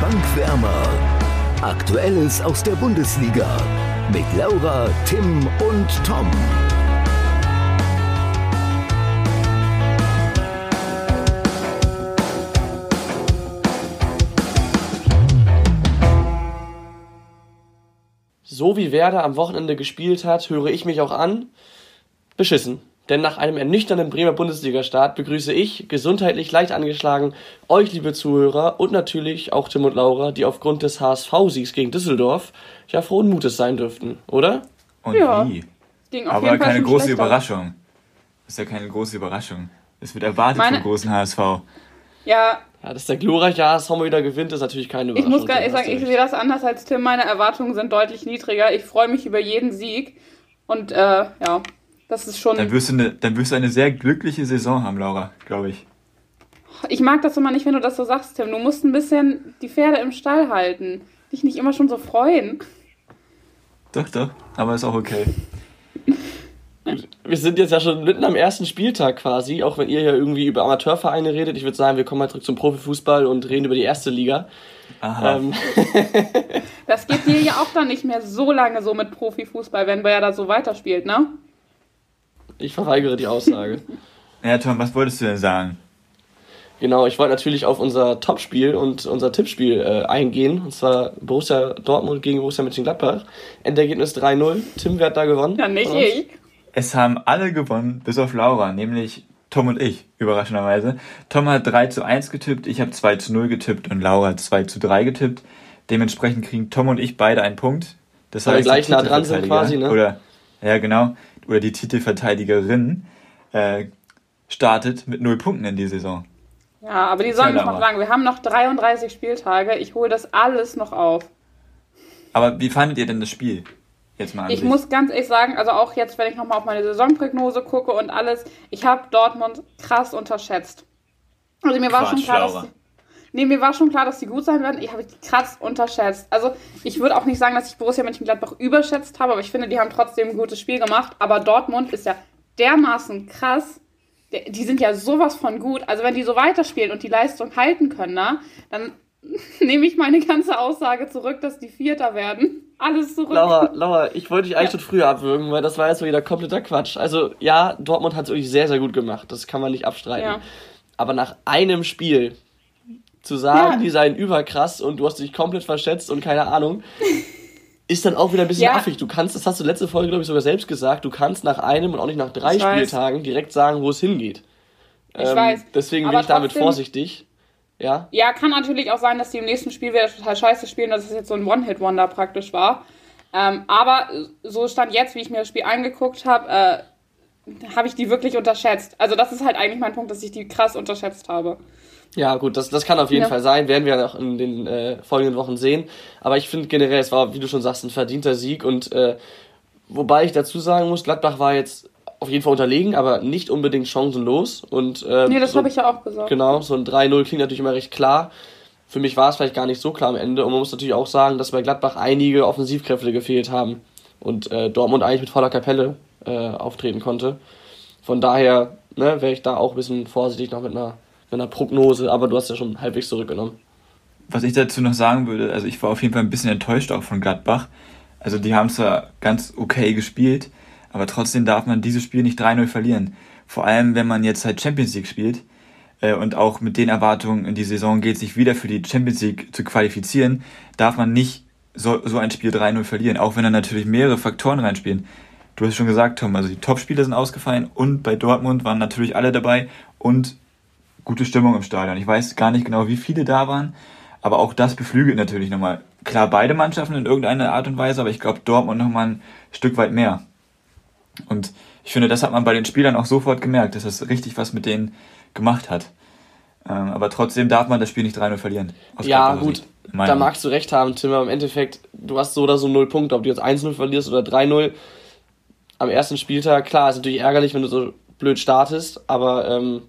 Bankwärmer. Aktuelles aus der Bundesliga mit Laura, Tim und Tom. So wie Werder am Wochenende gespielt hat, höre ich mich auch an. Beschissen. Denn nach einem ernüchternden Bremer Bundesliga-Start begrüße ich, gesundheitlich leicht angeschlagen, euch, liebe Zuhörer, und natürlich auch Tim und Laura, die aufgrund des HSV-Siegs gegen Düsseldorf ja frohen Mutes sein dürften, oder? Und ja. wie? Aber keine große schlechter. Überraschung. Das ist ja keine große Überraschung. Es wird erwartet Meine... vom großen HSV. Ja, ja, dass der glorreiche HSV mal wieder gewinnt, ist natürlich keine Überraschung. Ich muss gar ehrlich sagen, ich sehe das anders als Tim. Meine Erwartungen sind deutlich niedriger. Ich freue mich über jeden Sieg. Und äh, ja, das ist schon. Dann wirst, du eine, dann wirst du eine sehr glückliche Saison haben, Laura, glaube ich. Ich mag das immer nicht, wenn du das so sagst, Tim. Du musst ein bisschen die Pferde im Stall halten. Dich nicht immer schon so freuen. Doch, doch. Aber ist auch okay. Wir sind jetzt ja schon mitten am ersten Spieltag quasi, auch wenn ihr ja irgendwie über Amateurvereine redet. Ich würde sagen, wir kommen mal zurück zum Profifußball und reden über die erste Liga. Aha. Ähm. das geht dir ja auch dann nicht mehr so lange so mit Profifußball, wenn wer da so weiterspielt, ne? Ich verweigere die Aussage. ja, Tom, was wolltest du denn sagen? Genau, ich wollte natürlich auf unser Topspiel und unser Tippspiel äh, eingehen. Und zwar Borussia Dortmund gegen Borussia Mönchengladbach. Endergebnis 3-0. Tim, wer hat da gewonnen? Ja, nicht ich. Es haben alle gewonnen, bis auf Laura, nämlich Tom und ich, überraschenderweise. Tom hat 3 zu 1 getippt, ich habe 2 zu 0 getippt und Laura hat 2 zu 3 getippt. Dementsprechend kriegen Tom und ich beide einen Punkt. Das Weil heißt, wir gleich nah dran sind quasi, ne? Oder, ja, genau oder die Titelverteidigerin äh, startet mit null Punkten in die Saison. Ja, aber die sollen noch lang. Wir haben noch 33 Spieltage. Ich hole das alles noch auf. Aber wie fandet ihr denn das Spiel? Jetzt mal ich sich. muss ganz ehrlich sagen, also auch jetzt, wenn ich nochmal auf meine Saisonprognose gucke und alles, ich habe Dortmund krass unterschätzt. Also mir Quatsch, war schon klar, dass, Nee, mir war schon klar, dass die gut sein werden. Ich habe die krass unterschätzt. Also, ich würde auch nicht sagen, dass ich Borussia Mönchengladbach überschätzt habe, aber ich finde, die haben trotzdem ein gutes Spiel gemacht. Aber Dortmund ist ja dermaßen krass. Die sind ja sowas von gut. Also, wenn die so weiterspielen und die Leistung halten können, na, dann nehme ich meine ganze Aussage zurück, dass die Vierter werden. Alles zurück. Laura, Laura ich wollte dich eigentlich ja. schon früher abwürgen, weil das war jetzt wieder kompletter Quatsch. Also, ja, Dortmund hat es wirklich sehr, sehr gut gemacht. Das kann man nicht abstreiten. Ja. Aber nach einem Spiel zu sagen, ja. die seien überkrass und du hast dich komplett verschätzt und keine Ahnung, ist dann auch wieder ein bisschen ja. affig. Du kannst, das hast du letzte Folge, glaube ich, sogar selbst gesagt, du kannst nach einem und auch nicht nach drei ich Spieltagen weiß. direkt sagen, wo es hingeht. Ich ähm, weiß. Deswegen bin ich damit vorsichtig. Ja? ja, kann natürlich auch sein, dass die im nächsten Spiel wieder total scheiße spielen, dass es jetzt so ein One-Hit-Wonder praktisch war. Ähm, aber so stand jetzt, wie ich mir das Spiel angeguckt habe, äh, habe ich die wirklich unterschätzt. Also das ist halt eigentlich mein Punkt, dass ich die krass unterschätzt habe. Ja, gut, das, das kann auf jeden ja. Fall sein, werden wir noch in den äh, folgenden Wochen sehen. Aber ich finde generell, es war, wie du schon sagst, ein verdienter Sieg. Und äh, wobei ich dazu sagen muss, Gladbach war jetzt auf jeden Fall unterlegen, aber nicht unbedingt chancenlos. Und, äh, nee, das so, habe ich ja auch gesagt. Genau, so ein 3-0 klingt natürlich immer recht klar. Für mich war es vielleicht gar nicht so klar am Ende. Und man muss natürlich auch sagen, dass bei Gladbach einige Offensivkräfte gefehlt haben. Und äh, Dortmund eigentlich mit voller Kapelle äh, auftreten konnte. Von daher ne, wäre ich da auch ein bisschen vorsichtig noch mit einer einer Prognose, aber du hast ja schon halbwegs zurückgenommen. Was ich dazu noch sagen würde, also ich war auf jeden Fall ein bisschen enttäuscht auch von Gladbach. Also die haben zwar ganz okay gespielt, aber trotzdem darf man dieses Spiel nicht 3-0 verlieren. Vor allem, wenn man jetzt halt Champions League spielt äh, und auch mit den Erwartungen in die Saison geht, sich wieder für die Champions League zu qualifizieren, darf man nicht so, so ein Spiel 3-0 verlieren, auch wenn da natürlich mehrere Faktoren reinspielen. Du hast schon gesagt, Tom, also die Top-Spieler sind ausgefallen und bei Dortmund waren natürlich alle dabei und gute Stimmung im Stadion. Ich weiß gar nicht genau, wie viele da waren, aber auch das beflügelt natürlich nochmal. Klar, beide Mannschaften in irgendeiner Art und Weise, aber ich glaube Dortmund nochmal ein Stück weit mehr. Und ich finde, das hat man bei den Spielern auch sofort gemerkt, dass das richtig was mit denen gemacht hat. Ähm, aber trotzdem darf man das Spiel nicht 3-0 verlieren. Ja, gut, da magst du recht haben, Tim, aber im Endeffekt, du hast so oder so 0 Punkte, ob du jetzt 1-0 verlierst oder 3-0. Am ersten Spieltag, klar, ist natürlich ärgerlich, wenn du so blöd startest, aber ähm,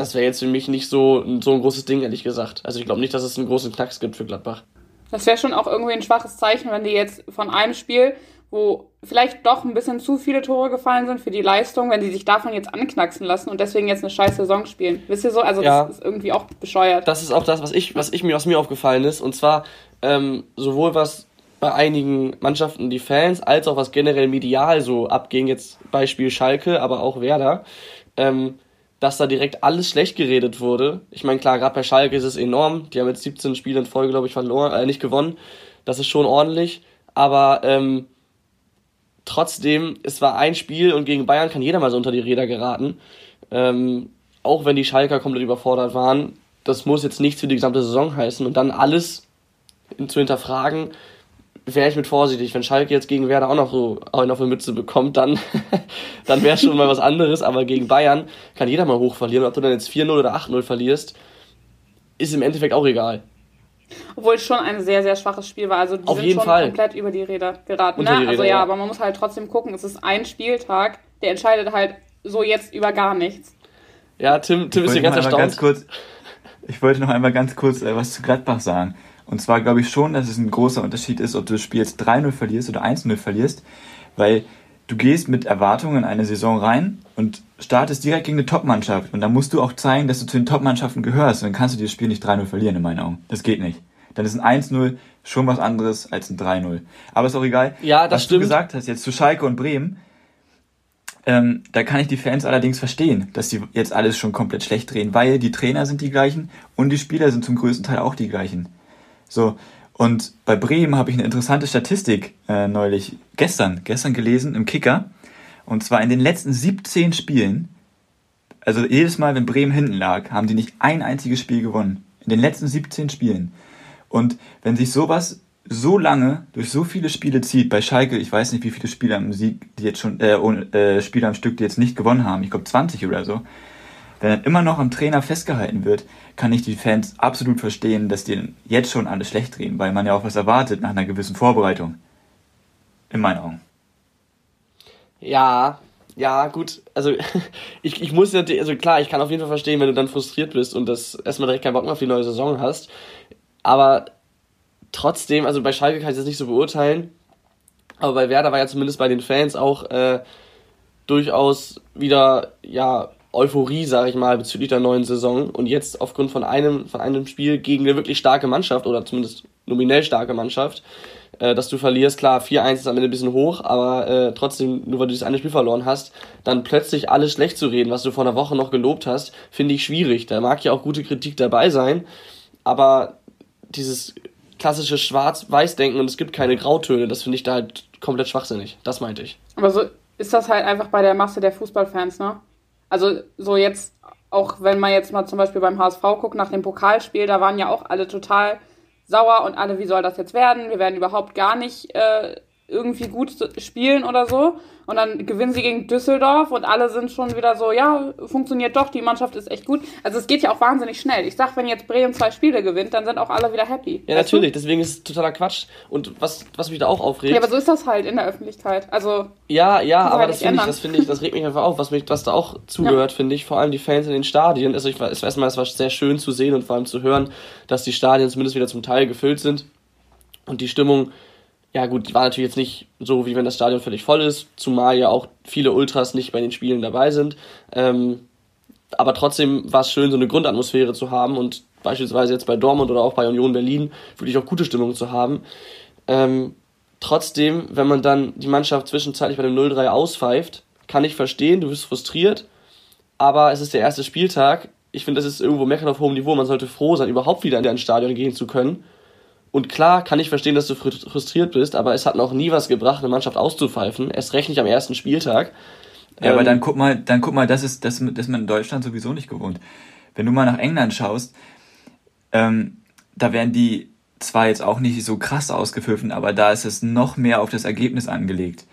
das wäre jetzt für mich nicht so, so ein großes Ding, ehrlich gesagt. Also ich glaube nicht, dass es einen großen Knacks gibt für Gladbach. Das wäre schon auch irgendwie ein schwaches Zeichen, wenn die jetzt von einem Spiel, wo vielleicht doch ein bisschen zu viele Tore gefallen sind für die Leistung, wenn sie sich davon jetzt anknacksen lassen und deswegen jetzt eine scheiß Saison spielen. Wisst ihr so? Also ja, das ist irgendwie auch bescheuert. Das ist auch das, was ich, was ich mir, was mir aufgefallen ist. Und zwar ähm, sowohl was bei einigen Mannschaften die Fans, als auch was generell medial so abging, jetzt Beispiel Schalke, aber auch Werder, ähm, dass da direkt alles schlecht geredet wurde. Ich meine, klar, gerade bei Schalke ist es enorm. Die haben jetzt 17 Spiele in Folge, glaube ich, verloren, äh, nicht gewonnen. Das ist schon ordentlich. Aber ähm, trotzdem, es war ein Spiel und gegen Bayern kann jeder mal so unter die Räder geraten. Ähm, auch wenn die Schalker komplett überfordert waren. Das muss jetzt nichts für die gesamte Saison heißen. Und dann alles zu hinterfragen, wäre ich mit vorsichtig. Wenn Schalke jetzt gegen Werder auch noch so einen auf die Mütze bekommt, dann, dann wäre schon mal was anderes. Aber gegen Bayern kann jeder mal hoch verlieren. Ob du dann jetzt 4-0 oder 8-0 verlierst, ist im Endeffekt auch egal. Obwohl es schon ein sehr, sehr schwaches Spiel war. Also die Auf sind schon Fall. komplett über die Räder geraten. Ne? Räder, also ja, ja, aber man muss halt trotzdem gucken, es ist ein Spieltag, der entscheidet halt so jetzt über gar nichts. Ja, Tim, Tim ist hier ganz erstaunt. Ganz kurz, ich wollte noch einmal ganz kurz äh, was zu Gladbach sagen. Und zwar glaube ich schon, dass es ein großer Unterschied ist, ob du das Spiel jetzt 3-0 verlierst oder 1-0 verlierst, weil du gehst mit Erwartungen in eine Saison rein und startest direkt gegen eine Top-Mannschaft. Und dann musst du auch zeigen, dass du zu den Top-Mannschaften gehörst. Und dann kannst du dieses Spiel nicht 3-0 verlieren, in meinen Augen. Das geht nicht. Dann ist ein 1-0 schon was anderes als ein 3-0. Aber ist auch egal. Ja, das was stimmt. du gesagt hast jetzt zu Schalke und Bremen, ähm, da kann ich die Fans allerdings verstehen, dass sie jetzt alles schon komplett schlecht drehen, weil die Trainer sind die gleichen und die Spieler sind zum größten Teil auch die gleichen. So, und bei Bremen habe ich eine interessante Statistik äh, neulich, gestern, gestern gelesen im Kicker. Und zwar in den letzten 17 Spielen, also jedes Mal, wenn Bremen hinten lag, haben die nicht ein einziges Spiel gewonnen. In den letzten 17 Spielen. Und wenn sich sowas so lange durch so viele Spiele zieht, bei Schalke, ich weiß nicht, wie viele Spieler am Sieg, die jetzt schon, äh, äh, Spieler am Stück, die jetzt nicht gewonnen haben, ich glaube 20 oder so, wenn dann immer noch am Trainer festgehalten wird, kann ich die Fans absolut verstehen, dass die jetzt schon alles schlecht drehen, weil man ja auch was erwartet nach einer gewissen Vorbereitung. In meinen Augen. Ja, ja, gut. Also ich, ich muss ja, also klar, ich kann auf jeden Fall verstehen, wenn du dann frustriert bist und das erstmal direkt keinen Bock mehr auf die neue Saison hast. Aber trotzdem, also bei Schalke kann ich das nicht so beurteilen. Aber bei Werder war ja zumindest bei den Fans auch äh, durchaus wieder, ja, Euphorie, sage ich mal, bezüglich der neuen Saison und jetzt aufgrund von einem, von einem Spiel gegen eine wirklich starke Mannschaft oder zumindest nominell starke Mannschaft, äh, dass du verlierst, klar, 4-1 ist am Ende ein bisschen hoch, aber äh, trotzdem, nur weil du das eine Spiel verloren hast, dann plötzlich alles schlecht zu reden, was du vor einer Woche noch gelobt hast, finde ich schwierig. Da mag ja auch gute Kritik dabei sein, aber dieses klassische Schwarz-Weiß-Denken und es gibt keine Grautöne, das finde ich da halt komplett schwachsinnig. Das meinte ich. Aber so ist das halt einfach bei der Masse der Fußballfans, ne? Also so jetzt, auch wenn man jetzt mal zum Beispiel beim HSV guckt, nach dem Pokalspiel, da waren ja auch alle total sauer und alle, wie soll das jetzt werden? Wir werden überhaupt gar nicht äh, irgendwie gut spielen oder so. Und dann gewinnen sie gegen Düsseldorf und alle sind schon wieder so, ja, funktioniert doch, die Mannschaft ist echt gut. Also es geht ja auch wahnsinnig schnell. Ich sag, wenn jetzt Bremen zwei Spiele gewinnt, dann sind auch alle wieder happy. Ja, natürlich, du? deswegen ist es totaler Quatsch. Und was, was mich da auch aufregt. Ja, aber so ist das halt in der Öffentlichkeit. Also. Ja, ja, aber halt das finde ich, das finde ich, das regt mich einfach auf, was mich, was da auch zugehört, ja. finde ich. Vor allem die Fans in den Stadien. Also ich weiß erstmal, es war sehr schön zu sehen und vor allem zu hören, dass die Stadien zumindest wieder zum Teil gefüllt sind. Und die Stimmung ja gut, war natürlich jetzt nicht so, wie wenn das Stadion völlig voll ist, zumal ja auch viele Ultras nicht bei den Spielen dabei sind. Ähm, aber trotzdem war es schön, so eine Grundatmosphäre zu haben und beispielsweise jetzt bei Dortmund oder auch bei Union Berlin wirklich auch gute Stimmung zu haben. Ähm, trotzdem, wenn man dann die Mannschaft zwischenzeitlich bei dem 0-3 auspfeift, kann ich verstehen, du bist frustriert, aber es ist der erste Spieltag. Ich finde, das ist irgendwo meckern auf hohem Niveau. Man sollte froh sein, überhaupt wieder in ein Stadion gehen zu können und klar kann ich verstehen, dass du frustriert bist, aber es hat noch nie was gebracht, eine Mannschaft auszupfeifen. Erst recht nicht am ersten Spieltag. Ja, ähm, aber dann guck mal, dann guck mal, das ist, das, das ist man in Deutschland sowieso nicht gewohnt. Wenn du mal nach England schaust, ähm, da werden die zwar jetzt auch nicht so krass ausgepfiffen, aber da ist es noch mehr auf das Ergebnis angelegt.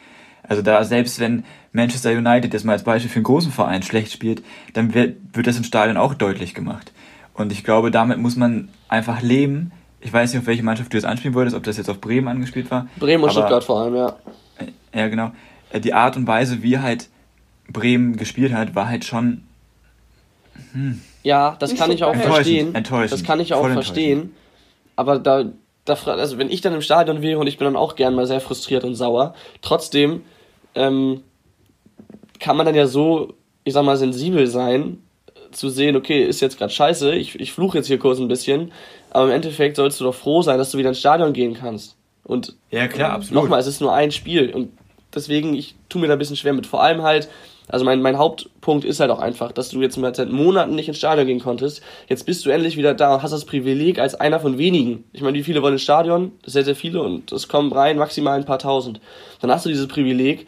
Also da, selbst wenn Manchester United jetzt mal als Beispiel für einen großen Verein schlecht spielt, dann wird, wird das im Stadion auch deutlich gemacht. Und ich glaube, damit muss man einfach leben, ich weiß nicht, auf welche Mannschaft du jetzt anspielen wolltest, ob das jetzt auf Bremen angespielt war. Bremen und Stuttgart vor allem, ja. Äh, ja, genau. Äh, die Art und Weise, wie halt Bremen gespielt hat, war halt schon. Hm. Ja, das kann ich auch verstehen. Enttäuschend. Das kann ich auch verstehen. Aber da da, also wenn ich dann im Stadion wäre und ich bin dann auch gern mal sehr frustriert und sauer, trotzdem ähm, kann man dann ja so, ich sag mal, sensibel sein, zu sehen, okay, ist jetzt gerade scheiße, ich, ich fluche jetzt hier kurz ein bisschen, aber im Endeffekt sollst du doch froh sein, dass du wieder ins Stadion gehen kannst. Und ja, klar, absolut. Nochmal, es ist nur ein Spiel und deswegen, ich tue mir da ein bisschen schwer mit. Vor allem halt, also mein, mein Hauptpunkt ist halt auch einfach, dass du jetzt seit Monaten nicht ins Stadion gehen konntest. Jetzt bist du endlich wieder da und hast das Privileg als einer von wenigen. Ich meine, wie viele wollen ins Stadion? Sehr, sehr viele und es kommen rein maximal ein paar tausend. Dann hast du dieses Privileg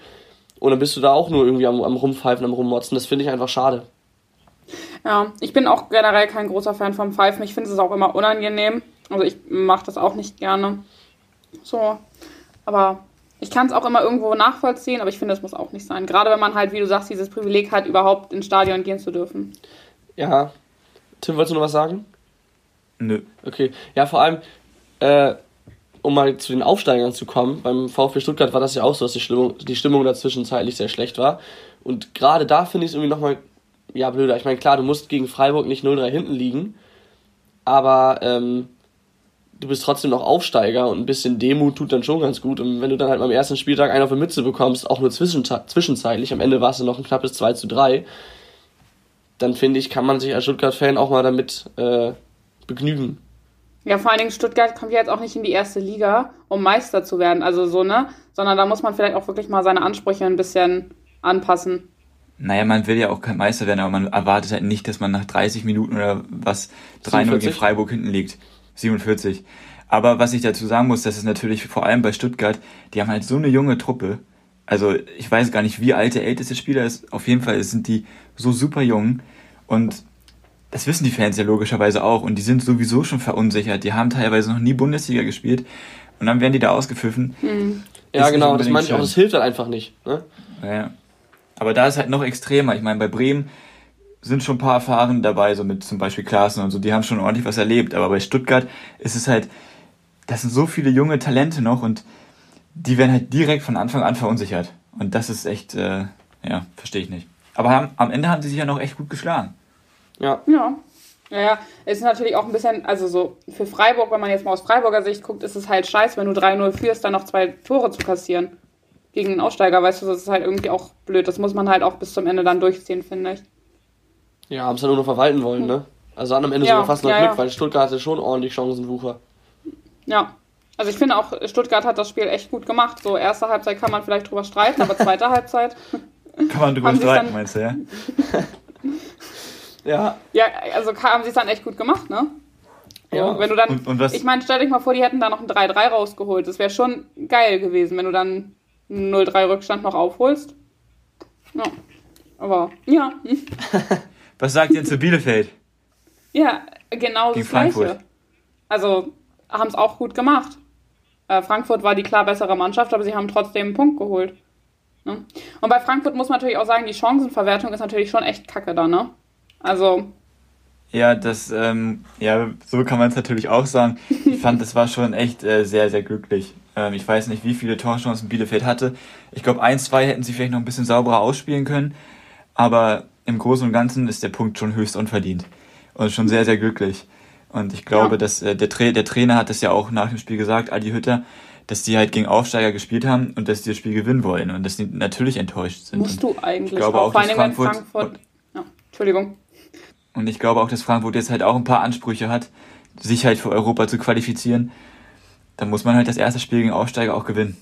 und dann bist du da auch nur irgendwie am, am Rumpfeifen, am Rummotzen. Das finde ich einfach schade. Ja, ich bin auch generell kein großer Fan vom Pfeifen. Ich finde es auch immer unangenehm. Also ich mache das auch nicht gerne. So. Aber ich kann es auch immer irgendwo nachvollziehen, aber ich finde, es muss auch nicht sein. Gerade wenn man halt, wie du sagst, dieses Privileg hat, überhaupt ins Stadion gehen zu dürfen. Ja. Tim, wolltest du noch was sagen? Nö. Okay. Ja, vor allem, äh, um mal zu den Aufsteigern zu kommen, beim VfB Stuttgart war das ja auch so, dass die Stimmung, die Stimmung dazwischen zeitlich sehr schlecht war. Und gerade da finde ich es irgendwie nochmal, ja, blöder. Ich meine, klar, du musst gegen Freiburg nicht 0-3 hinten liegen, aber ähm, du bist trotzdem noch Aufsteiger und ein bisschen Demut tut dann schon ganz gut. Und wenn du dann halt beim ersten Spieltag einen auf die Mütze bekommst, auch nur zwischenzeitlich, am Ende war es noch ein knappes 2 zu 3, dann finde ich, kann man sich als Stuttgart-Fan auch mal damit äh, begnügen. Ja, vor allen Dingen Stuttgart kommt ja jetzt auch nicht in die erste Liga, um Meister zu werden, also so, ne? Sondern da muss man vielleicht auch wirklich mal seine Ansprüche ein bisschen anpassen. Naja, man will ja auch kein Meister werden, aber man erwartet halt nicht, dass man nach 30 Minuten oder was 3-0 gegen Freiburg hinten liegt. 47. Aber was ich dazu sagen muss, das ist natürlich vor allem bei Stuttgart, die haben halt so eine junge Truppe. Also ich weiß gar nicht, wie alt der älteste Spieler ist. Auf jeden Fall sind die so super jung. Und das wissen die Fans ja logischerweise auch. Und die sind sowieso schon verunsichert. Die haben teilweise noch nie Bundesliga gespielt. Und dann werden die da ausgepfiffen. Mhm. Ja, genau, das meine ich auch. Das hilft halt einfach nicht. Ne? Ja. Aber da ist halt noch extremer. Ich meine, bei Bremen sind schon ein paar Erfahrene dabei, so mit zum Beispiel Klaassen und so, die haben schon ordentlich was erlebt. Aber bei Stuttgart ist es halt, das sind so viele junge Talente noch und die werden halt direkt von Anfang an verunsichert. Und das ist echt, äh, ja, verstehe ich nicht. Aber haben, am Ende haben sie sich ja noch echt gut geschlagen. Ja. Ja. Ja, ja, es ist natürlich auch ein bisschen, also so für Freiburg, wenn man jetzt mal aus Freiburger Sicht guckt, ist es halt scheiße, wenn du 3-0 führst, dann noch zwei Tore zu kassieren. Gegen einen Aussteiger, weißt du, das ist halt irgendwie auch blöd. Das muss man halt auch bis zum Ende dann durchziehen, finde ich. Ja, haben es ja nur noch verwalten wollen, ne? Also an am Ende ja, sogar fast noch ja, Glück, ja. weil Stuttgart hatte schon ordentlich Chancenwucher. Ja. Also ich finde auch, Stuttgart hat das Spiel echt gut gemacht. So erste Halbzeit kann man vielleicht drüber streiten, aber zweite Halbzeit. Kann man drüber streiten, meinst du, ja? ja. Ja, also haben sie es dann echt gut gemacht, ne? Ja. wenn du dann, und, und ich meine, stell dich mal vor, die hätten da noch ein 3-3 rausgeholt. Das wäre schon geil gewesen, wenn du dann 0-3 Rückstand noch aufholst. Ja. Aber, ja. Was sagt ihr zu Bielefeld? Ja, genau Gegen das Frankfurt. Gleiche. Also haben es auch gut gemacht. Äh, Frankfurt war die klar bessere Mannschaft, aber sie haben trotzdem einen Punkt geholt. Ne? Und bei Frankfurt muss man natürlich auch sagen, die Chancenverwertung ist natürlich schon echt kacke da, ne? Also. Ja, das, ähm, ja, so kann man es natürlich auch sagen. Ich fand, das war schon echt äh, sehr, sehr glücklich. Ähm, ich weiß nicht, wie viele Torchancen Bielefeld hatte. Ich glaube, ein, zwei hätten sie vielleicht noch ein bisschen sauberer ausspielen können. Aber im Großen und Ganzen ist der Punkt schon höchst unverdient und schon sehr, sehr glücklich. Und ich glaube, ja. dass äh, der, Tra der Trainer hat das ja auch nach dem Spiel gesagt, Adi Hütter, dass die halt gegen Aufsteiger gespielt haben und dass die das Spiel gewinnen wollen und dass die natürlich enttäuscht sind. Musst du eigentlich ich glaube auch, auch dass Frankfurt, Frankfurt ja, Entschuldigung. Und ich glaube auch, dass Frankfurt jetzt halt auch ein paar Ansprüche hat, sich halt für Europa zu qualifizieren. Da muss man halt das erste Spiel gegen Aufsteiger auch gewinnen.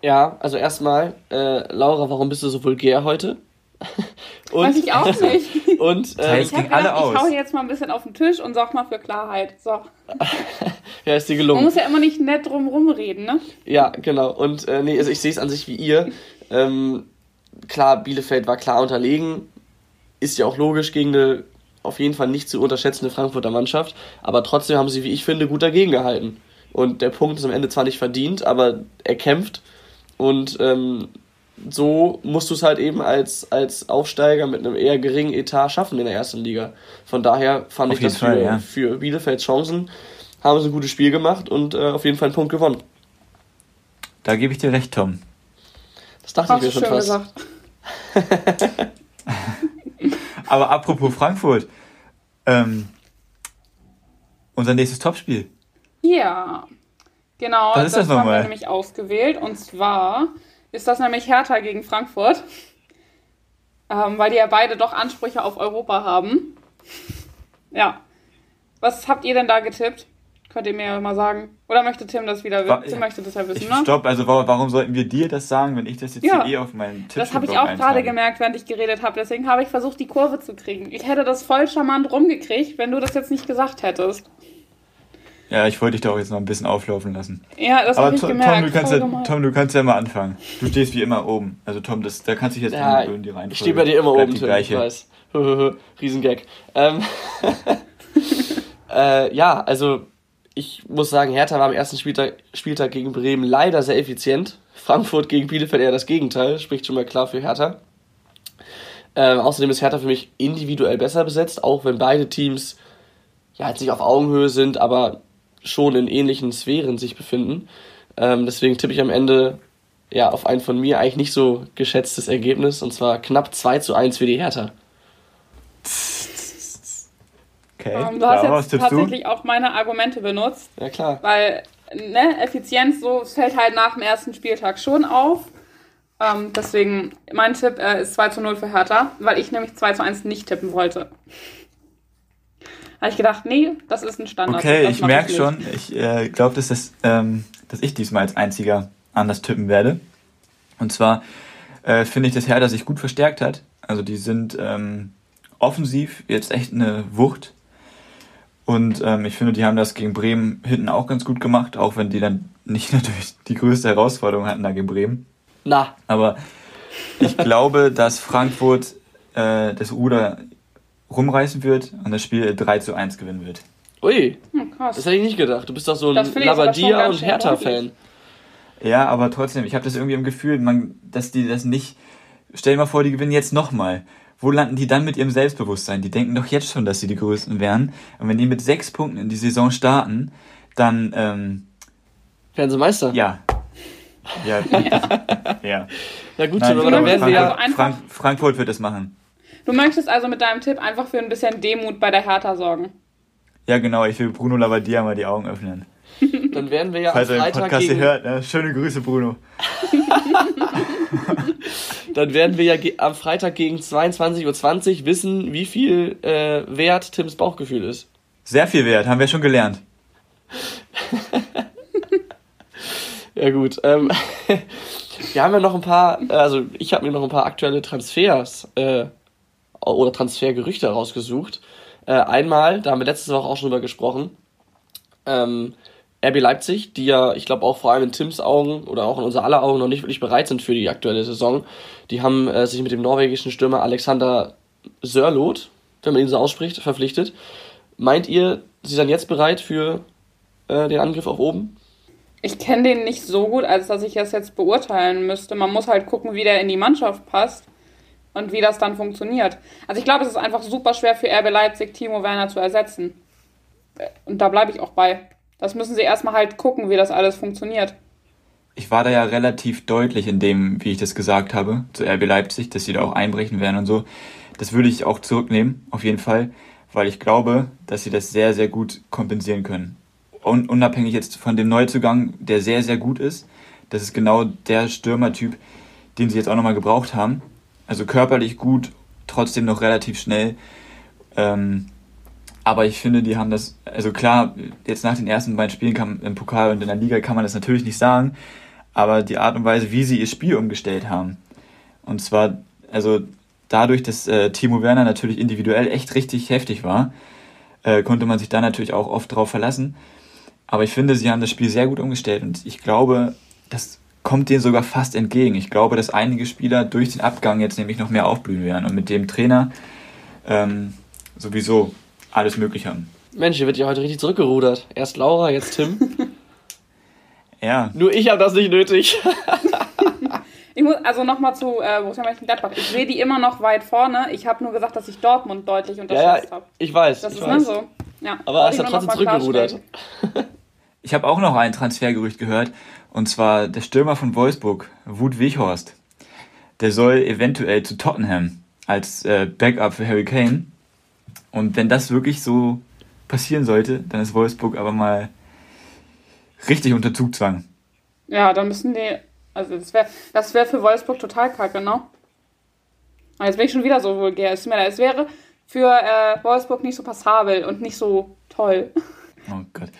Ja, also erstmal, äh, Laura, warum bist du so vulgär heute? und, Weiß ich auch nicht. Und äh, ich, gedacht, alle aus. ich hau jetzt mal ein bisschen auf den Tisch und sorg mal für Klarheit. So. ja, ist dir gelungen. Man muss ja immer nicht nett drum rumreden, ne? Ja, genau. Und äh, nee, also ich sehe es an sich wie ihr. Ähm, klar, Bielefeld war klar unterlegen. Ist ja auch logisch gegen eine auf jeden Fall nicht zu unterschätzende Frankfurter Mannschaft. Aber trotzdem haben sie, wie ich finde, gut dagegen gehalten. Und der Punkt ist am Ende zwar nicht verdient, aber er kämpft. Und ähm, so musst du es halt eben als, als Aufsteiger mit einem eher geringen Etat schaffen in der ersten Liga. Von daher fand auf ich das Fall, für, ja. für Bielefelds Chancen, haben sie ein gutes Spiel gemacht und äh, auf jeden Fall einen Punkt gewonnen. Da gebe ich dir recht, Tom. Das dachte Hast ich mir schon fast. Gesagt. Aber apropos Frankfurt, ähm, unser nächstes Topspiel. Ja, genau. Was ist das, das haben wir nämlich ausgewählt. Und zwar ist das nämlich Hertha gegen Frankfurt. Ähm, weil die ja beide doch Ansprüche auf Europa haben. Ja. Was habt ihr denn da getippt? Könnt ihr mir ja mal sagen. Oder möchte Tim das wieder wissen? Tim möchte das ja wissen, ne? Stopp, also warum sollten wir dir das sagen, wenn ich das jetzt ja. eh auf meinen Tipp Das habe ich auch gerade gemerkt, während ich geredet habe. Deswegen habe ich versucht, die Kurve zu kriegen. Ich hätte das voll charmant rumgekriegt, wenn du das jetzt nicht gesagt hättest. Ja, ich wollte dich da auch jetzt noch ein bisschen auflaufen lassen. Ja, das habe ich Tom, gemerkt. Tom du, kannst ja, Tom, du kannst ja mal anfangen. Du stehst wie immer oben. Also Tom, das, da kannst du dich jetzt ja, in die Reihenfolge. Ich stehe bei dir immer oben, die Tim, gleiche. ich weiß. Riesengag. Ähm, äh, ja, also ich muss sagen, Hertha war am ersten Spieltag, Spieltag gegen Bremen leider sehr effizient. Frankfurt gegen Bielefeld eher das Gegenteil, spricht schon mal klar für Hertha. Ähm, außerdem ist Hertha für mich individuell besser besetzt, auch wenn beide Teams ja jetzt nicht auf Augenhöhe sind, aber schon in ähnlichen Sphären sich befinden. Ähm, deswegen tippe ich am Ende ja auf ein von mir eigentlich nicht so geschätztes Ergebnis und zwar knapp 2 zu 1 für die Hertha. Okay. Um, ähm, du hast ja, jetzt tatsächlich du? auch meine Argumente benutzt. Ja, klar. Weil, ne, Effizienz so fällt halt nach dem ersten Spieltag schon auf. Ähm, deswegen, mein Tipp äh, ist 2 zu 0 für Hertha, weil ich nämlich 2 zu 1 nicht tippen wollte. Habe ich gedacht, nee, das ist ein Standard. Okay, ich merke schon, ich äh, glaube, dass, das, ähm, dass ich diesmal als einziger anders tippen werde. Und zwar äh, finde ich, dass Hertha sich gut verstärkt hat. Also die sind ähm, offensiv jetzt echt eine Wucht. Und ähm, ich finde, die haben das gegen Bremen hinten auch ganz gut gemacht, auch wenn die dann nicht natürlich die größte Herausforderung hatten da gegen Bremen. Na. Aber ich glaube, dass Frankfurt äh, das Ruder rumreißen wird und das Spiel 3 zu 1 gewinnen wird. Ui, krass. das hätte ich nicht gedacht. Du bist doch so ein Labadia und Hertha-Fan. Ja, aber trotzdem, ich habe das irgendwie im Gefühl, man, dass die das nicht. Stell dir mal vor, die gewinnen jetzt nochmal wo landen die dann mit ihrem Selbstbewusstsein? Die denken doch jetzt schon, dass sie die Größten wären. Und wenn die mit sechs Punkten in die Saison starten, dann ähm, werden sie Meister. Ja. Ja, ja. ja. ja gut, Nein, aber dann werden wir ja Frank Frankfurt wird es machen. Du möchtest also mit deinem Tipp einfach für ein bisschen Demut bei der Hertha sorgen. Ja, genau, ich will Bruno Labbadia mal die Augen öffnen. Dann werden wir ja Falls am Freitag er den Podcast gegen... hört, ne? Schöne Grüße, Bruno. Dann werden wir ja am Freitag gegen 22.20 Uhr wissen, wie viel äh, wert Tims Bauchgefühl ist. Sehr viel wert, haben wir schon gelernt. ja gut. Ähm, wir haben ja noch ein paar, also ich habe mir noch ein paar aktuelle Transfers äh, oder Transfergerüchte rausgesucht. Äh, einmal, da haben wir letzte Woche auch schon drüber gesprochen, ähm, RB Leipzig, die ja, ich glaube auch vor allem in Tims Augen oder auch in unser aller Augen noch nicht wirklich bereit sind für die aktuelle Saison. Die haben äh, sich mit dem norwegischen Stürmer Alexander Sörloth, wenn man ihn so ausspricht, verpflichtet. Meint ihr, sie sind jetzt bereit für äh, den Angriff auf oben? Ich kenne den nicht so gut, als dass ich das jetzt beurteilen müsste. Man muss halt gucken, wie der in die Mannschaft passt und wie das dann funktioniert. Also ich glaube, es ist einfach super schwer für RB Leipzig, Timo Werner zu ersetzen. Und da bleibe ich auch bei. Das müssen sie erstmal halt gucken, wie das alles funktioniert. Ich war da ja relativ deutlich in dem, wie ich das gesagt habe, zu RB Leipzig, dass sie da auch einbrechen werden und so. Das würde ich auch zurücknehmen, auf jeden Fall, weil ich glaube, dass sie das sehr, sehr gut kompensieren können. Und unabhängig jetzt von dem Neuzugang, der sehr, sehr gut ist, das ist genau der Stürmertyp, den sie jetzt auch nochmal gebraucht haben. Also körperlich gut, trotzdem noch relativ schnell. Ähm, aber ich finde, die haben das, also klar, jetzt nach den ersten beiden Spielen kann, im Pokal und in der Liga kann man das natürlich nicht sagen, aber die Art und Weise, wie sie ihr Spiel umgestellt haben. Und zwar, also dadurch, dass äh, Timo Werner natürlich individuell echt richtig heftig war, äh, konnte man sich da natürlich auch oft drauf verlassen. Aber ich finde, sie haben das Spiel sehr gut umgestellt und ich glaube, das kommt denen sogar fast entgegen. Ich glaube, dass einige Spieler durch den Abgang jetzt nämlich noch mehr aufblühen werden und mit dem Trainer ähm, sowieso alles möglich haben. Mensch, hier wird ja heute richtig zurückgerudert. Erst Laura, jetzt Tim. ja. Nur ich habe das nicht nötig. ich muss also nochmal zu äh, Borussia Mönchengladbach. Ich sehe die immer noch weit vorne. Ich habe nur gesagt, dass ich Dortmund deutlich unterschätzt ja, ja, habe. Ich weiß. Das ich ist weiß. so. Ja, Aber es hat trotzdem zurückgerudert. ich habe auch noch ein Transfergerücht gehört. Und zwar der Stürmer von Wolfsburg, Wut Wichhorst. Der soll eventuell zu Tottenham als äh, Backup für Harry Kane. Und wenn das wirklich so passieren sollte, dann ist Wolfsburg aber mal richtig unter Zugzwang. Ja, dann müssen die, also das wäre das wär für Wolfsburg total kacke, ne? Jetzt bin ich schon wieder so vulgär. Es, es wäre für äh, Wolfsburg nicht so passabel und nicht so toll. Oh Gott.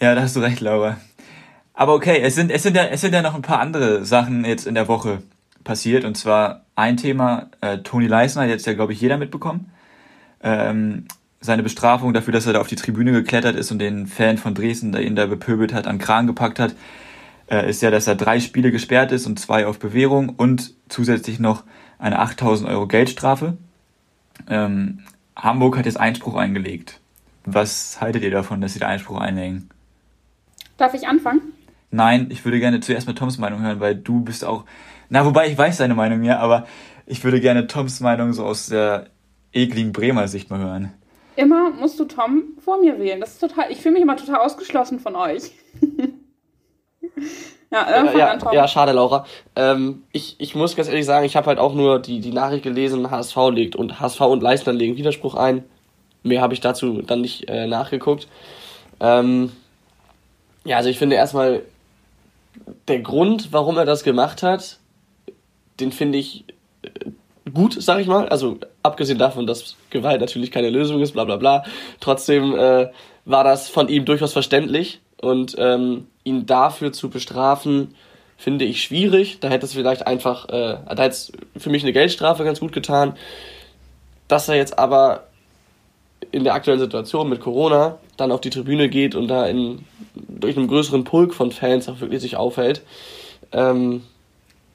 Ja, da hast du recht, Laura. Aber okay, es sind, es sind ja, es sind ja noch ein paar andere Sachen jetzt in der Woche passiert. Und zwar ein Thema, äh, Toni Leisner, jetzt ja, glaube ich, jeder mitbekommen. Ähm, seine Bestrafung dafür, dass er da auf die Tribüne geklettert ist und den Fan von Dresden, der ihn da bepöbelt hat, an Kran gepackt hat, äh, ist ja, dass er drei Spiele gesperrt ist und zwei auf Bewährung und zusätzlich noch eine 8000 Euro Geldstrafe. Ähm, Hamburg hat jetzt Einspruch eingelegt. Was haltet ihr davon, dass sie da Einspruch einlegen? Darf ich anfangen? Nein, ich würde gerne zuerst mal Toms Meinung hören, weil du bist auch. Na, wobei ich weiß deine Meinung ja, aber ich würde gerne Toms Meinung so aus der ekligen Bremer Sicht mal hören. Immer musst du Tom vor mir wählen. Das ist total. Ich fühle mich immer total ausgeschlossen von euch. Ja, äh, ja, ja, schade, Laura. Ähm, ich, ich muss ganz ehrlich sagen, ich habe halt auch nur die, die Nachricht gelesen, HSV legt und HSV und Leistner legen Widerspruch ein. Mehr habe ich dazu dann nicht äh, nachgeguckt. Ähm, ja, also ich finde erstmal, der Grund, warum er das gemacht hat, den finde ich äh, gut, sag ich mal. Also abgesehen davon, dass Gewalt natürlich keine Lösung ist, bla bla bla. Trotzdem äh, war das von ihm durchaus verständlich und ähm, ihn dafür zu bestrafen, finde ich schwierig. Da hätte es vielleicht einfach, äh, da hätte es für mich eine Geldstrafe ganz gut getan. Dass er jetzt aber in der aktuellen Situation mit Corona dann auf die Tribüne geht und da in, durch einen größeren Pulk von Fans auch wirklich sich aufhält, ähm,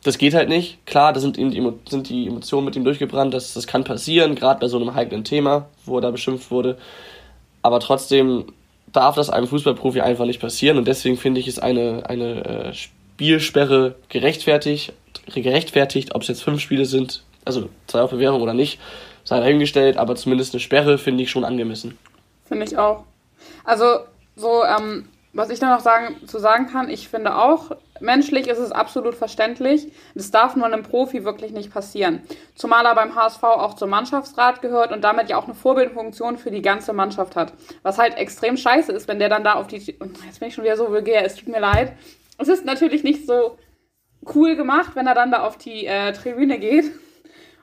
das geht halt nicht. Klar, da sind, die, sind die Emotionen mit ihm durchgebrannt, das, das kann passieren, gerade bei so einem heiklen Thema, wo er da beschimpft wurde. Aber trotzdem darf das einem Fußballprofi einfach nicht passieren und deswegen finde ich es eine, eine äh, Spielsperre gerechtfertigt, gerechtfertigt, ob es jetzt fünf Spiele sind, also zwei auf Bewährung oder nicht, sei dahingestellt, aber zumindest eine Sperre finde ich schon angemessen. Finde ich auch. Also so, ähm, was ich da noch sagen, zu sagen kann, ich finde auch, menschlich ist es absolut verständlich. Das darf nur einem Profi wirklich nicht passieren. Zumal er beim HSV auch zum Mannschaftsrat gehört und damit ja auch eine Vorbildfunktion für die ganze Mannschaft hat. Was halt extrem scheiße ist, wenn der dann da auf die. Jetzt bin ich schon wieder so vulgär, es tut mir leid. Es ist natürlich nicht so cool gemacht, wenn er dann da auf die äh, Tribüne geht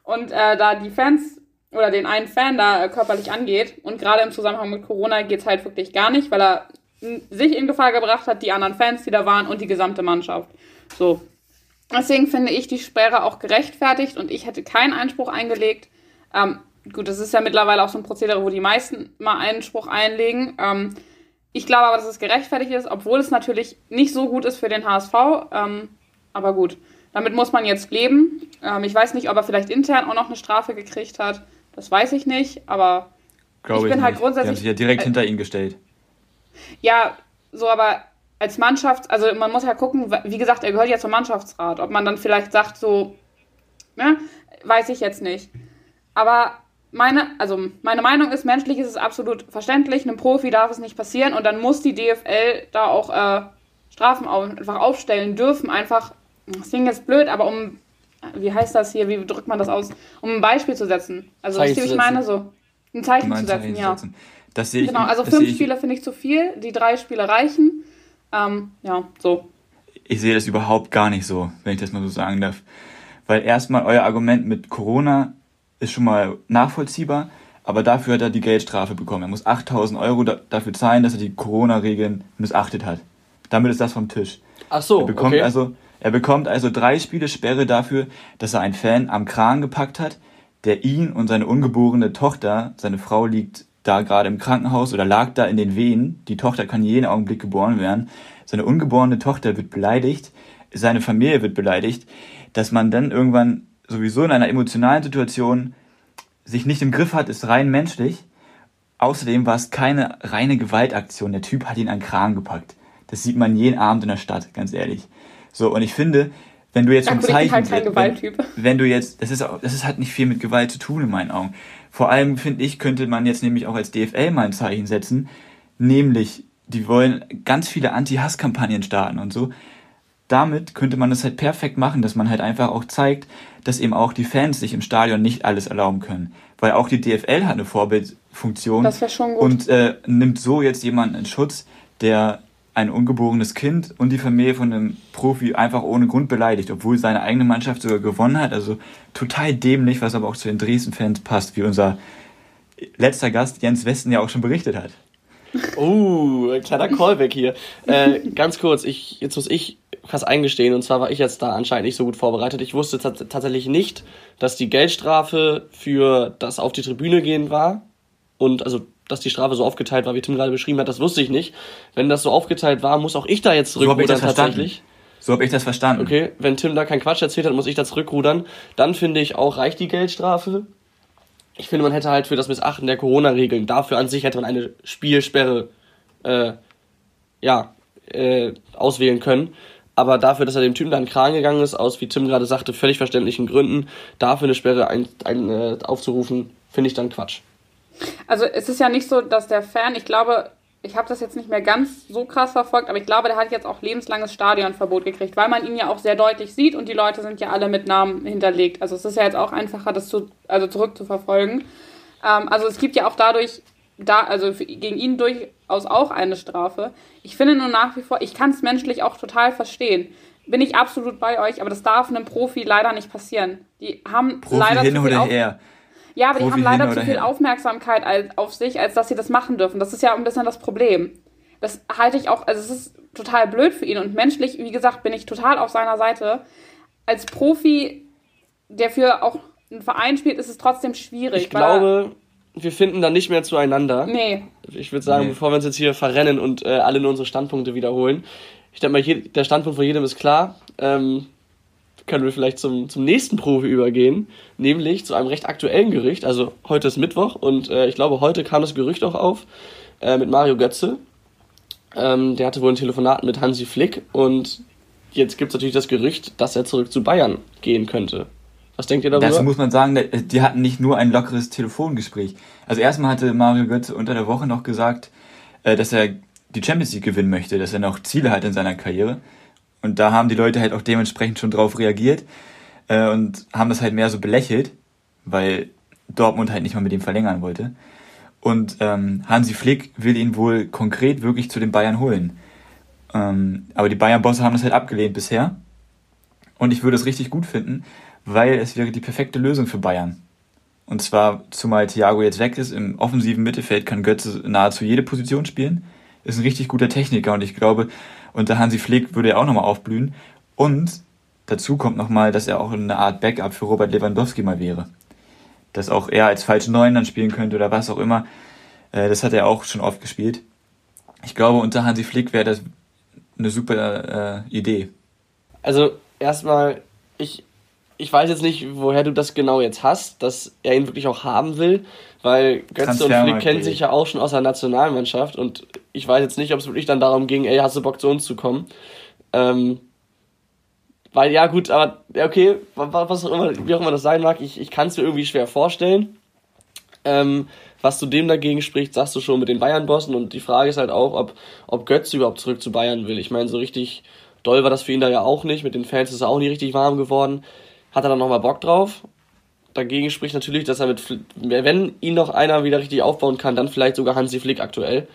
und äh, da die Fans oder den einen Fan da äh, körperlich angeht. Und gerade im Zusammenhang mit Corona geht es halt wirklich gar nicht, weil er sich in Gefahr gebracht hat, die anderen Fans, die da waren und die gesamte Mannschaft. So. Deswegen finde ich die Sperre auch gerechtfertigt und ich hätte keinen Einspruch eingelegt. Ähm, gut, das ist ja mittlerweile auch so ein Prozedere, wo die meisten mal Einspruch einlegen. Ähm, ich glaube aber, dass es gerechtfertigt ist, obwohl es natürlich nicht so gut ist für den HSV. Ähm, aber gut, damit muss man jetzt leben. Ähm, ich weiß nicht, ob er vielleicht intern auch noch eine Strafe gekriegt hat. Das weiß ich nicht, aber Glaube ich bin ich halt nicht. grundsätzlich. Die haben sich ja direkt äh, hinter ihn gestellt. Ja, so aber als Mannschaft, also man muss ja gucken, wie gesagt, er gehört ja zum Mannschaftsrat. Ob man dann vielleicht sagt, so, ne, weiß ich jetzt nicht. Aber meine, also meine Meinung ist, menschlich ist es absolut verständlich, einem Profi darf es nicht passieren und dann muss die DFL da auch äh, Strafen einfach aufstellen dürfen, einfach, das klingt jetzt blöd, aber um, wie heißt das hier, wie drückt man das aus, um ein Beispiel zu setzen. Also, was ich meine, so, ein Zeichen zu setzen, ja. Setzen. Das sehe ich. Genau, also fünf Spiele finde ich zu viel, die drei Spiele reichen. Ähm, ja, so. Ich sehe das überhaupt gar nicht so, wenn ich das mal so sagen darf. Weil erstmal euer Argument mit Corona ist schon mal nachvollziehbar, aber dafür hat er die Geldstrafe bekommen. Er muss 8000 Euro da dafür zahlen, dass er die Corona-Regeln missachtet hat. Damit ist das vom Tisch. Ach so, er bekommt okay. also Er bekommt also drei Spiele Sperre dafür, dass er einen Fan am Kran gepackt hat, der ihn und seine ungeborene Tochter, seine Frau liegt da gerade im Krankenhaus oder lag da in den Wehen. Die Tochter kann jeden Augenblick geboren werden. Seine ungeborene Tochter wird beleidigt, seine Familie wird beleidigt, dass man dann irgendwann sowieso in einer emotionalen Situation sich nicht im Griff hat, ist rein menschlich. Außerdem war es keine reine Gewaltaktion. Der Typ hat ihn an Kran gepackt. Das sieht man jeden Abend in der Stadt, ganz ehrlich. So, und ich finde, wenn du jetzt ein Zeichen, halt kein wenn, wenn du jetzt, das ist, das ist halt nicht viel mit Gewalt zu tun in meinen Augen. Vor allem, finde ich, könnte man jetzt nämlich auch als DFL mal ein Zeichen setzen, nämlich, die wollen ganz viele Anti-Hass-Kampagnen starten und so. Damit könnte man das halt perfekt machen, dass man halt einfach auch zeigt, dass eben auch die Fans sich im Stadion nicht alles erlauben können. Weil auch die DFL hat eine Vorbildfunktion das schon gut. und äh, nimmt so jetzt jemanden in Schutz, der ein ungeborenes Kind und die Familie von einem Profi einfach ohne Grund beleidigt, obwohl seine eigene Mannschaft sogar gewonnen hat. Also total dämlich, was aber auch zu den Dresden-Fans passt, wie unser letzter Gast Jens Westen ja auch schon berichtet hat. Oh, ein kleiner Callback hier. Äh, ganz kurz, ich, jetzt muss ich krass eingestehen, und zwar war ich jetzt da anscheinend nicht so gut vorbereitet. Ich wusste tatsächlich nicht, dass die Geldstrafe für das auf die Tribüne gehen war. Und also dass die Strafe so aufgeteilt war, wie Tim gerade beschrieben hat, das wusste ich nicht. Wenn das so aufgeteilt war, muss auch ich da jetzt zurückrudern so tatsächlich. So habe ich das verstanden. Okay, wenn Tim da keinen Quatsch erzählt hat, muss ich da zurückrudern. Dann finde ich auch, reicht die Geldstrafe. Ich finde, man hätte halt für das Missachten der Corona-Regeln, dafür an sich hätte man eine Spielsperre äh, ja, äh, auswählen können. Aber dafür, dass er dem Typen da in den Kragen gegangen ist, aus, wie Tim gerade sagte, völlig verständlichen Gründen, dafür eine Sperre ein, ein, äh, aufzurufen, finde ich dann Quatsch. Also es ist ja nicht so, dass der Fan, ich glaube, ich habe das jetzt nicht mehr ganz so krass verfolgt, aber ich glaube, der hat jetzt auch lebenslanges Stadionverbot gekriegt, weil man ihn ja auch sehr deutlich sieht und die Leute sind ja alle mit Namen hinterlegt. Also es ist ja jetzt auch einfacher, das zu, also zurückzuverfolgen. Ähm, also es gibt ja auch dadurch, da, also gegen ihn durchaus auch eine Strafe. Ich finde nur nach wie vor, ich kann es menschlich auch total verstehen. Bin ich absolut bei euch, aber das darf einem Profi leider nicht passieren. Die haben Profi leider hin oder her. Ja, aber die haben leider zu viel her. Aufmerksamkeit als, auf sich, als dass sie das machen dürfen. Das ist ja ein bisschen das Problem. Das halte ich auch, also es ist total blöd für ihn und menschlich, wie gesagt, bin ich total auf seiner Seite. Als Profi, der für auch einen Verein spielt, ist es trotzdem schwierig. Ich glaube, wir finden da nicht mehr zueinander. Nee. Ich würde sagen, nee. bevor wir uns jetzt hier verrennen und äh, alle nur unsere Standpunkte wiederholen, ich denke mal, der Standpunkt von jedem ist klar. Ähm, können wir vielleicht zum, zum nächsten Profi übergehen, nämlich zu einem recht aktuellen Gerücht. Also heute ist Mittwoch und äh, ich glaube, heute kam das Gerücht auch auf äh, mit Mario Götze. Ähm, der hatte wohl ein Telefonat mit Hansi Flick und jetzt gibt es natürlich das Gerücht, dass er zurück zu Bayern gehen könnte. Was denkt ihr darüber? Dazu muss man sagen, die hatten nicht nur ein lockeres Telefongespräch. Also erstmal hatte Mario Götze unter der Woche noch gesagt, äh, dass er die Champions League gewinnen möchte, dass er noch Ziele hat in seiner Karriere. Und da haben die Leute halt auch dementsprechend schon drauf reagiert äh, und haben das halt mehr so belächelt, weil Dortmund halt nicht mal mit ihm verlängern wollte. Und ähm, Hansi Flick will ihn wohl konkret wirklich zu den Bayern holen. Ähm, aber die Bayern-Bosse haben das halt abgelehnt bisher. Und ich würde es richtig gut finden, weil es wäre die perfekte Lösung für Bayern. Und zwar, zumal Thiago jetzt weg ist, im offensiven Mittelfeld kann Götze nahezu jede Position spielen. Ist ein richtig guter Techniker und ich glaube, unter Hansi Flick würde er auch nochmal aufblühen. Und dazu kommt nochmal, dass er auch eine Art Backup für Robert Lewandowski mal wäre. Dass auch er als falschen Neuen dann spielen könnte oder was auch immer. Äh, das hat er auch schon oft gespielt. Ich glaube, unter Hansi Flick wäre das eine super äh, Idee. Also erstmal, ich, ich weiß jetzt nicht, woher du das genau jetzt hast, dass er ihn wirklich auch haben will, weil Götze und Flick kennen sich ja auch schon aus der Nationalmannschaft und ich weiß jetzt nicht, ob es wirklich dann darum ging, ey, hast du Bock zu uns zu kommen? Ähm, weil ja gut, aber okay, was auch immer, wie auch immer das sein mag, ich, ich kann es mir irgendwie schwer vorstellen. Ähm, was zu dem dagegen spricht, sagst du schon mit den Bayern-Bossen und die Frage ist halt auch, ob, ob Götze überhaupt zurück zu Bayern will. Ich meine, so richtig doll war das für ihn da ja auch nicht, mit den Fans ist er auch nie richtig warm geworden. Hat er dann nochmal Bock drauf? Dagegen spricht natürlich, dass er mit, wenn ihn noch einer wieder richtig aufbauen kann, dann vielleicht sogar Hansi Flick aktuell.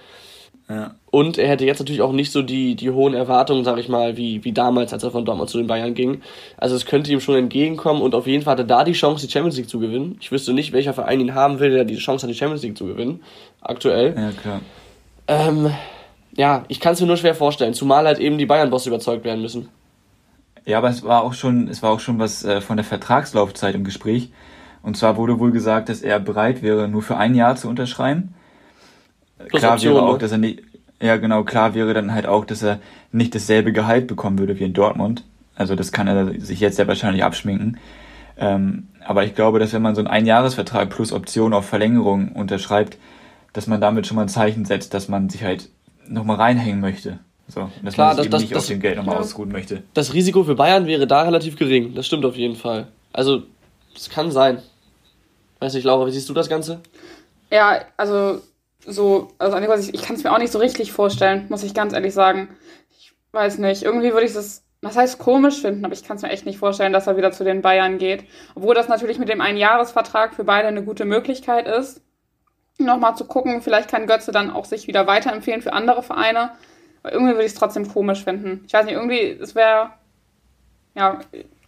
Ja. Und er hätte jetzt natürlich auch nicht so die, die hohen Erwartungen, sag ich mal, wie, wie damals, als er von Dortmund zu den Bayern ging. Also es könnte ihm schon entgegenkommen und auf jeden Fall hat er da die Chance, die Champions League zu gewinnen. Ich wüsste nicht, welcher Verein ihn haben will, der die Chance hat, die Champions League zu gewinnen. Aktuell. Ja, klar. Ähm, ja, ich kann es mir nur schwer vorstellen, zumal halt eben die Bayern-Bosse überzeugt werden müssen. Ja, aber es war auch schon, es war auch schon was äh, von der Vertragslaufzeit im Gespräch. Und zwar wurde wohl gesagt, dass er bereit wäre, nur für ein Jahr zu unterschreiben. Plus klar Option, wäre auch, dass er nicht, ja genau, klar wäre dann halt auch, dass er nicht dasselbe Gehalt bekommen würde wie in Dortmund. Also das kann er sich jetzt sehr wahrscheinlich abschminken. Ähm, aber ich glaube, dass wenn man so einen Einjahresvertrag plus Option auf Verlängerung unterschreibt, dass man damit schon mal ein Zeichen setzt, dass man sich halt nochmal reinhängen möchte. So, dass Klar, man sich das, eben das, nicht das, auf dem Geld nochmal ja. ausruhen möchte. Das Risiko für Bayern wäre da relativ gering. Das stimmt auf jeden Fall. Also, es kann sein. Weiß nicht, Laura, wie siehst du das Ganze? Ja, also so, also ich, ich kann es mir auch nicht so richtig vorstellen, muss ich ganz ehrlich sagen. Ich weiß nicht, irgendwie würde ich das, was heißt komisch finden, aber ich kann es mir echt nicht vorstellen, dass er wieder zu den Bayern geht. Obwohl das natürlich mit dem Einjahresvertrag für beide eine gute Möglichkeit ist. Nochmal zu gucken, vielleicht kann Götze dann auch sich wieder weiterempfehlen für andere Vereine. Aber irgendwie würde ich es trotzdem komisch finden. Ich weiß nicht, irgendwie, es wäre ja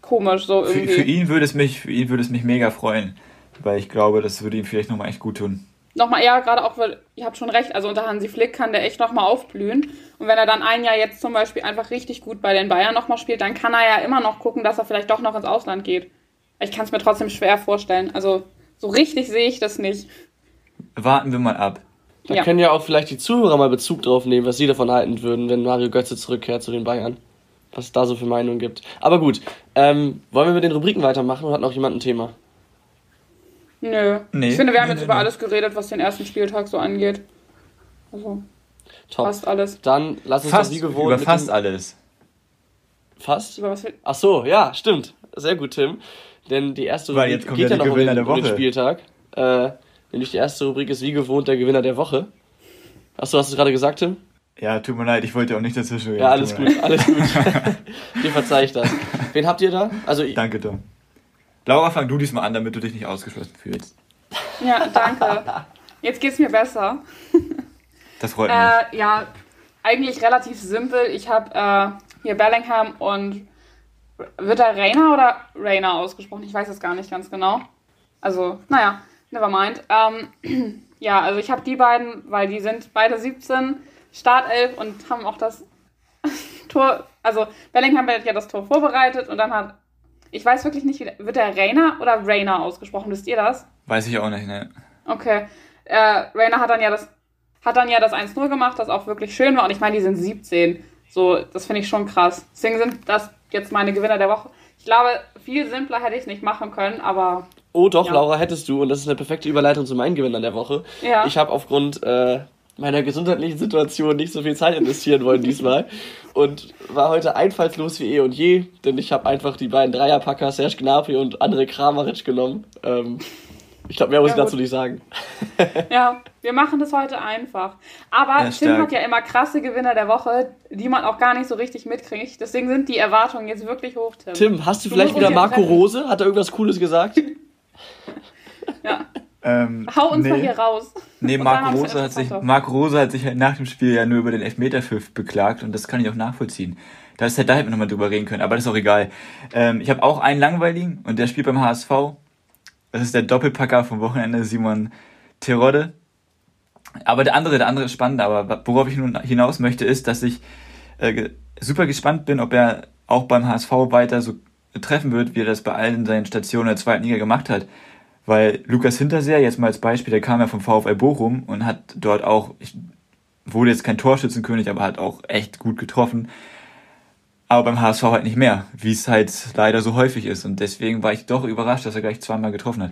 komisch so irgendwie. Für, für, ihn würde es mich, für ihn würde es mich mega freuen, weil ich glaube, das würde ihm vielleicht nochmal echt gut tun. Nochmal, ja, gerade auch, weil ihr habt schon recht, also unter Hansi Flick kann der echt nochmal aufblühen. Und wenn er dann ein Jahr jetzt zum Beispiel einfach richtig gut bei den Bayern nochmal spielt, dann kann er ja immer noch gucken, dass er vielleicht doch noch ins Ausland geht. Ich kann es mir trotzdem schwer vorstellen. Also so richtig sehe ich das nicht. Warten wir mal ab. Da ja. können ja auch vielleicht die Zuhörer mal Bezug drauf nehmen, was sie davon halten würden, wenn Mario Götze zurückkehrt zu den Bayern. Was es da so für Meinungen gibt. Aber gut, ähm, wollen wir mit den Rubriken weitermachen oder hat noch jemand ein Thema? Nö. Nee, ich finde, wir haben nee, jetzt nee, über alles geredet, was den ersten Spieltag so angeht. Also. Top. Fast alles. Dann lass uns fast, das wie gewohnt. Über fast alles. Fast? Über was Ach so, ja, stimmt. Sehr gut, Tim. Denn die erste Weil Rubrik geht ja, ja noch um den, um den, Spieltag. Äh, nämlich die erste Rubrik ist wie gewohnt der Gewinner der Woche. Achso, hast du gerade gesagt, Tim? Ja, tut mir leid, ich wollte auch nicht dazwischen reden. Ja, alles gut, alles gut. Dir verzeih ich das. Wen habt ihr da? Also, Danke, Tom. Laura, fang du diesmal an, damit du dich nicht ausgeschlossen fühlst. Ja, danke. Jetzt geht's mir besser. Das freut mich. Äh, ja, eigentlich relativ simpel. Ich habe äh, hier Bellingham und wird da Rainer oder Rainer ausgesprochen? Ich weiß es gar nicht ganz genau. Also, naja, never mind. Ähm, ja, also ich habe die beiden, weil die sind beide 17, Startelf und haben auch das Tor, also Bellingham hat ja das Tor vorbereitet und dann hat ich weiß wirklich nicht, wie, wird der Rainer oder Rainer ausgesprochen? Wisst ihr das? Weiß ich auch nicht, ne. Okay. Äh, Rainer hat dann ja das, hat dann ja das 1-0 gemacht, das auch wirklich schön war. Und ich meine, die sind 17. So, das finde ich schon krass. Deswegen sind das jetzt meine Gewinner der Woche. Ich glaube, viel simpler hätte ich es nicht machen können, aber. Oh doch, ja. Laura, hättest du. Und das ist eine perfekte Überleitung zu meinen Gewinnern der Woche. Ja. Ich habe aufgrund äh, meiner gesundheitlichen Situation nicht so viel Zeit investieren wollen diesmal und war heute einfallslos wie eh und je, denn ich habe einfach die beiden Dreierpacker Serge Gnabry und André Kramaric genommen. Ähm, ich glaube, mehr muss ja, ich dazu nicht sagen. ja, wir machen das heute einfach. Aber ja, Tim hat ja immer krasse Gewinner der Woche, die man auch gar nicht so richtig mitkriegt. Deswegen sind die Erwartungen jetzt wirklich hoch, Tim. Tim, hast du, du vielleicht wieder Marco Rose? Hat er irgendwas Cooles gesagt? ja. Ähm, Hau uns nee. mal hier raus. Nee, Marco Rose, hat sich, Marco Rose hat sich halt nach dem Spiel ja nur über den Elfmeterpfiff beklagt und das kann ich auch nachvollziehen. Da, ist halt, da hätten wir nochmal drüber reden können, aber das ist auch egal. Ähm, ich habe auch einen langweiligen und der spielt beim HSV. Das ist der Doppelpacker vom Wochenende, Simon Terodde. Aber der andere, der andere ist spannend, aber worauf ich nun hinaus möchte, ist, dass ich äh, super gespannt bin, ob er auch beim HSV weiter so treffen wird, wie er das bei allen seinen Stationen der zweiten Liga gemacht hat. Weil Lukas Hinterseher, jetzt mal als Beispiel, der kam ja vom VfL Bochum und hat dort auch, ich, wurde jetzt kein Torschützenkönig, aber hat auch echt gut getroffen. Aber beim HSV halt nicht mehr, wie es halt leider so häufig ist. Und deswegen war ich doch überrascht, dass er gleich zweimal getroffen hat.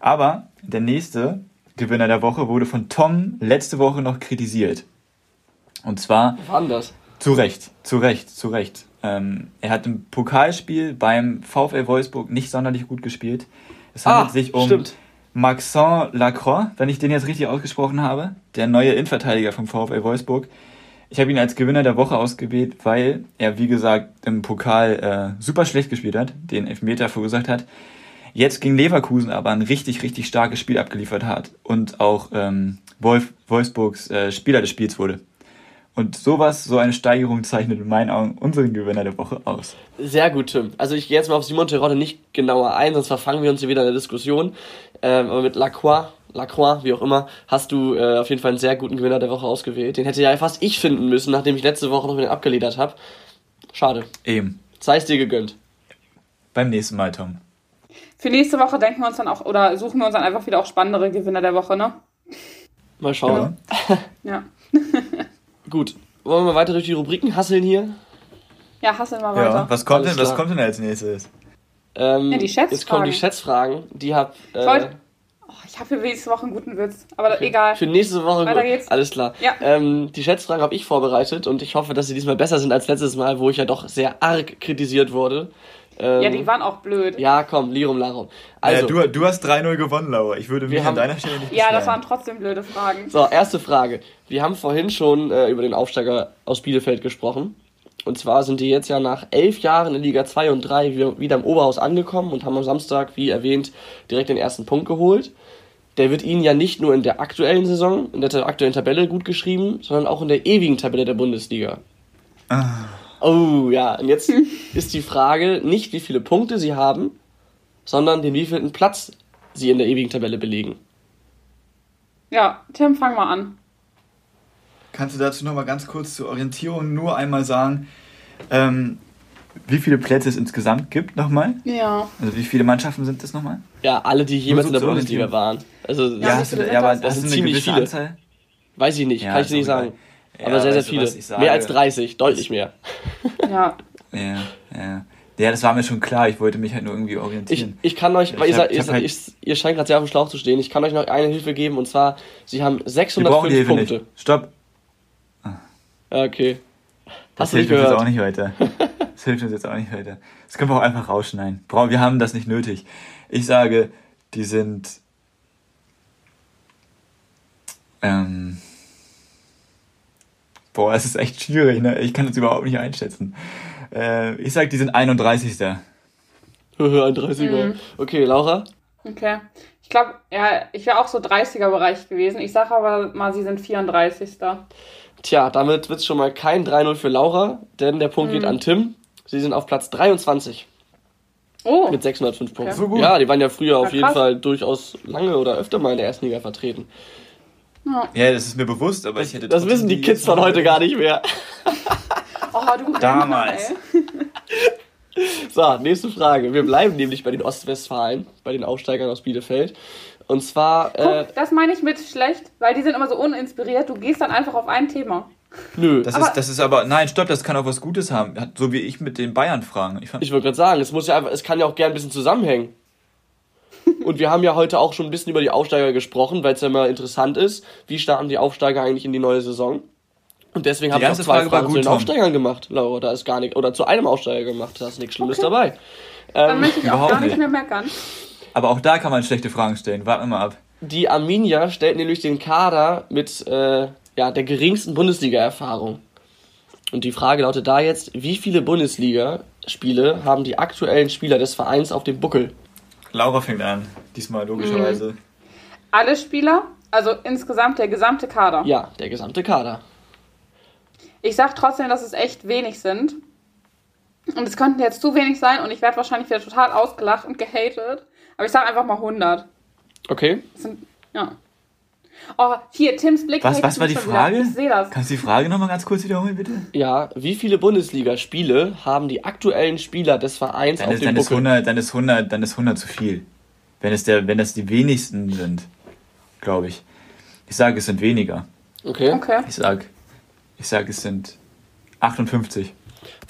Aber der nächste Gewinner der Woche wurde von Tom letzte Woche noch kritisiert. Und zwar. Anders. Zu Recht, zu Recht, zu Recht. Ähm, er hat im Pokalspiel beim VfL Wolfsburg nicht sonderlich gut gespielt. Es handelt ah, sich um stimmt. Maxence Lacroix, wenn ich den jetzt richtig ausgesprochen habe, der neue Innenverteidiger vom VfL Wolfsburg. Ich habe ihn als Gewinner der Woche ausgewählt, weil er, wie gesagt, im Pokal äh, super schlecht gespielt hat, den Elfmeter verursacht hat. Jetzt gegen Leverkusen aber ein richtig, richtig starkes Spiel abgeliefert hat und auch ähm, Wolf, Wolfsburgs äh, Spieler des Spiels wurde. Und sowas, so eine Steigerung zeichnet in meinen Augen unseren Gewinner der Woche aus. Sehr gut, Tim. Also ich gehe jetzt mal auf Simon Terodde nicht genauer ein, sonst verfangen wir uns hier wieder in der Diskussion. Ähm, aber mit Lacroix, Lacroix, wie auch immer, hast du äh, auf jeden Fall einen sehr guten Gewinner der Woche ausgewählt. Den hätte ja fast ich finden müssen, nachdem ich letzte Woche noch wieder abgeledert habe. Schade. Eben. Sei es dir gegönnt. Beim nächsten Mal, Tom. Für nächste Woche denken wir uns dann auch, oder suchen wir uns dann einfach wieder auch spannendere Gewinner der Woche, ne? Mal schauen. Ja. Gut. Wollen wir mal weiter durch die Rubriken hasseln hier? Ja, hasseln wir weiter. Ja, was kommt, denn, was kommt denn als nächstes? Ähm, ja, die Schätzfragen. Jetzt kommen die Schätzfragen. Die hab. Äh, oh, ich habe für nächste Woche einen guten Witz, aber okay. egal. Für nächste Woche Weiter gut. geht's. Alles klar. Ja. Ähm, die Schätzfragen habe ich vorbereitet und ich hoffe, dass sie diesmal besser sind als letztes Mal, wo ich ja doch sehr arg kritisiert wurde. Ähm, ja, die waren auch blöd. Ja, komm, Lirum Larum. Also, ja, du, du hast 3-0 gewonnen, Laura. Ich würde mich haben, an deiner Stelle nicht Ja, das waren trotzdem blöde Fragen. So, erste Frage. Wir haben vorhin schon äh, über den Aufsteiger aus Bielefeld gesprochen. Und zwar sind die jetzt ja nach elf Jahren in Liga 2 und 3 wieder im Oberhaus angekommen und haben am Samstag, wie erwähnt, direkt den ersten Punkt geholt. der wird Ihnen ja nicht nur in der aktuellen Saison, in der aktuellen Tabelle gut geschrieben, sondern auch in der ewigen Tabelle der Bundesliga. Ah. Oh ja, und jetzt ist die Frage nicht, wie viele Punkte Sie haben, sondern den wievielten Platz Sie in der ewigen Tabelle belegen. Ja, Tim, fang mal an. Kannst du dazu noch mal ganz kurz zur Orientierung nur einmal sagen, ähm, wie viele Plätze es insgesamt gibt nochmal? Ja. Also wie viele Mannschaften sind das nochmal? Ja, alle, die jemals so in der Bundesliga waren. Also ja, ja, du, ja aber das, das sind ziemlich viele. Anzahl? Weiß ich nicht, ja, kann ich dir nicht sagen. Ja, aber sehr, sehr viele. Mehr als 30, deutlich mehr. Ja. Ja, ja. Ja, das war mir schon klar. Ich wollte mich halt nur irgendwie orientieren. Ich, ich kann euch, weil ihr, hab, ihr, halt ihr, ihr, scheint gerade sehr auf dem Schlauch zu stehen. Ich kann euch noch eine Hilfe geben und zwar, sie haben 605 Punkte. Nicht. Stopp. Ah. Okay. Das Hast hilft uns jetzt auch nicht weiter. Das hilft uns jetzt auch nicht weiter. Das können wir auch einfach rausschneiden. Wir haben das nicht nötig. Ich sage, die sind. Ähm, boah, es ist echt schwierig, ne? Ich kann das überhaupt nicht einschätzen. Äh, ich sag, die sind 31. 31er. Mhm. Okay, Laura? Okay. Ich glaube, ja, ich wäre auch so 30er-Bereich gewesen. Ich sage aber mal, sie sind 34. Tja, damit wird es schon mal kein 3-0 für Laura, denn der Punkt mhm. geht an Tim. Sie sind auf Platz 23. Oh. Mit 605 Punkten. Okay. So gut. Ja, die waren ja früher ja, auf jeden Fall durchaus lange oder öfter mal in der ersten Liga vertreten. Ja, ja das ist mir bewusst, aber ich hätte Das wissen die Kids von heute gar nicht mehr. oh, du Damals. so, nächste Frage. Wir bleiben nämlich bei den Ostwestfalen, bei den Aufsteigern aus Bielefeld. Und zwar. Guck, äh, das meine ich mit schlecht, weil die sind immer so uninspiriert. Du gehst dann einfach auf ein Thema. Nö. Das aber ist, das ist aber, nein, stopp, das kann auch was Gutes haben. So wie ich mit den Bayern fragen. Ich, ich wollte gerade sagen, es muss ja einfach, es kann ja auch gern ein bisschen zusammenhängen. Und wir haben ja heute auch schon ein bisschen über die Aufsteiger gesprochen, weil es ja immer interessant ist, wie starten die Aufsteiger eigentlich in die neue Saison. Und deswegen habe ich auch zwei Frage Fragen gut, zu den Tom. Aufsteigern gemacht, Laura. Da ist gar nicht, oder zu einem Aufsteiger gemacht, da ist nichts Schlimmes okay. dabei. Dann ähm, möchte ich auch gar nicht mehr meckern. Aber auch da kann man schlechte Fragen stellen. Warten wir mal ab. Die Arminia stellt nämlich den Kader mit äh, ja, der geringsten Bundesliga-Erfahrung. Und die Frage lautet da jetzt, wie viele Bundesliga-Spiele haben die aktuellen Spieler des Vereins auf dem Buckel? Laura fängt an, diesmal logischerweise. Mhm. Alle Spieler? Also insgesamt der gesamte Kader? Ja, der gesamte Kader. Ich sag trotzdem, dass es echt wenig sind. Und es könnten jetzt zu wenig sein und ich werde wahrscheinlich wieder total ausgelacht und gehatet. Aber ich sag einfach mal 100. Okay. Das sind, ja. Oh, hier, Tims Blick. Was, was war die Frage? Ich sehe das. Kannst du die Frage nochmal ganz kurz wiederholen, bitte? Ja, wie viele Bundesligaspiele haben die aktuellen Spieler des Vereins dann auf ist, dem dann Buckel? Ist 100, dann, ist 100, dann ist 100 zu viel. Wenn es, der, wenn das die wenigsten sind, glaube ich. Ich sage, es sind weniger. Okay. okay. Ich sage, ich sag, es sind 58.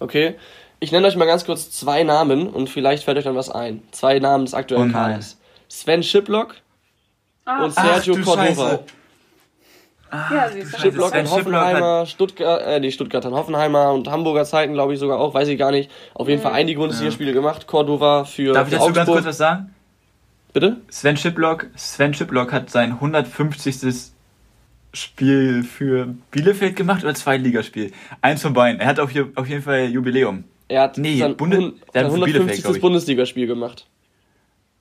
Okay. Ich nenne euch mal ganz kurz zwei Namen und vielleicht fällt euch dann was ein. Zwei Namen des aktuellen oh Kaders. Sven Schiplock Ah. Und Sergio Ach, Cordova. Ah, ja, Schiplock in Hoffenheimer, Stuttgart, äh, die Stuttgarter Hoffenheimer und Hamburger Zeiten, glaube ich sogar auch, weiß ich gar nicht. Auf jeden mhm. Fall einige Bundesliga-Spiele ja. gemacht. Cordova für. Darf ich dazu Augsburg. ganz kurz was sagen? Bitte? Sven Schiplock, Sven Schiplock hat sein 150. Spiel für Bielefeld gemacht oder Zweitligaspiel? Eins von beiden. Er hat auf, auf jeden Fall Jubiläum. Er hat nee, sein, Bunde, sein 150. Bundesligaspiel gemacht.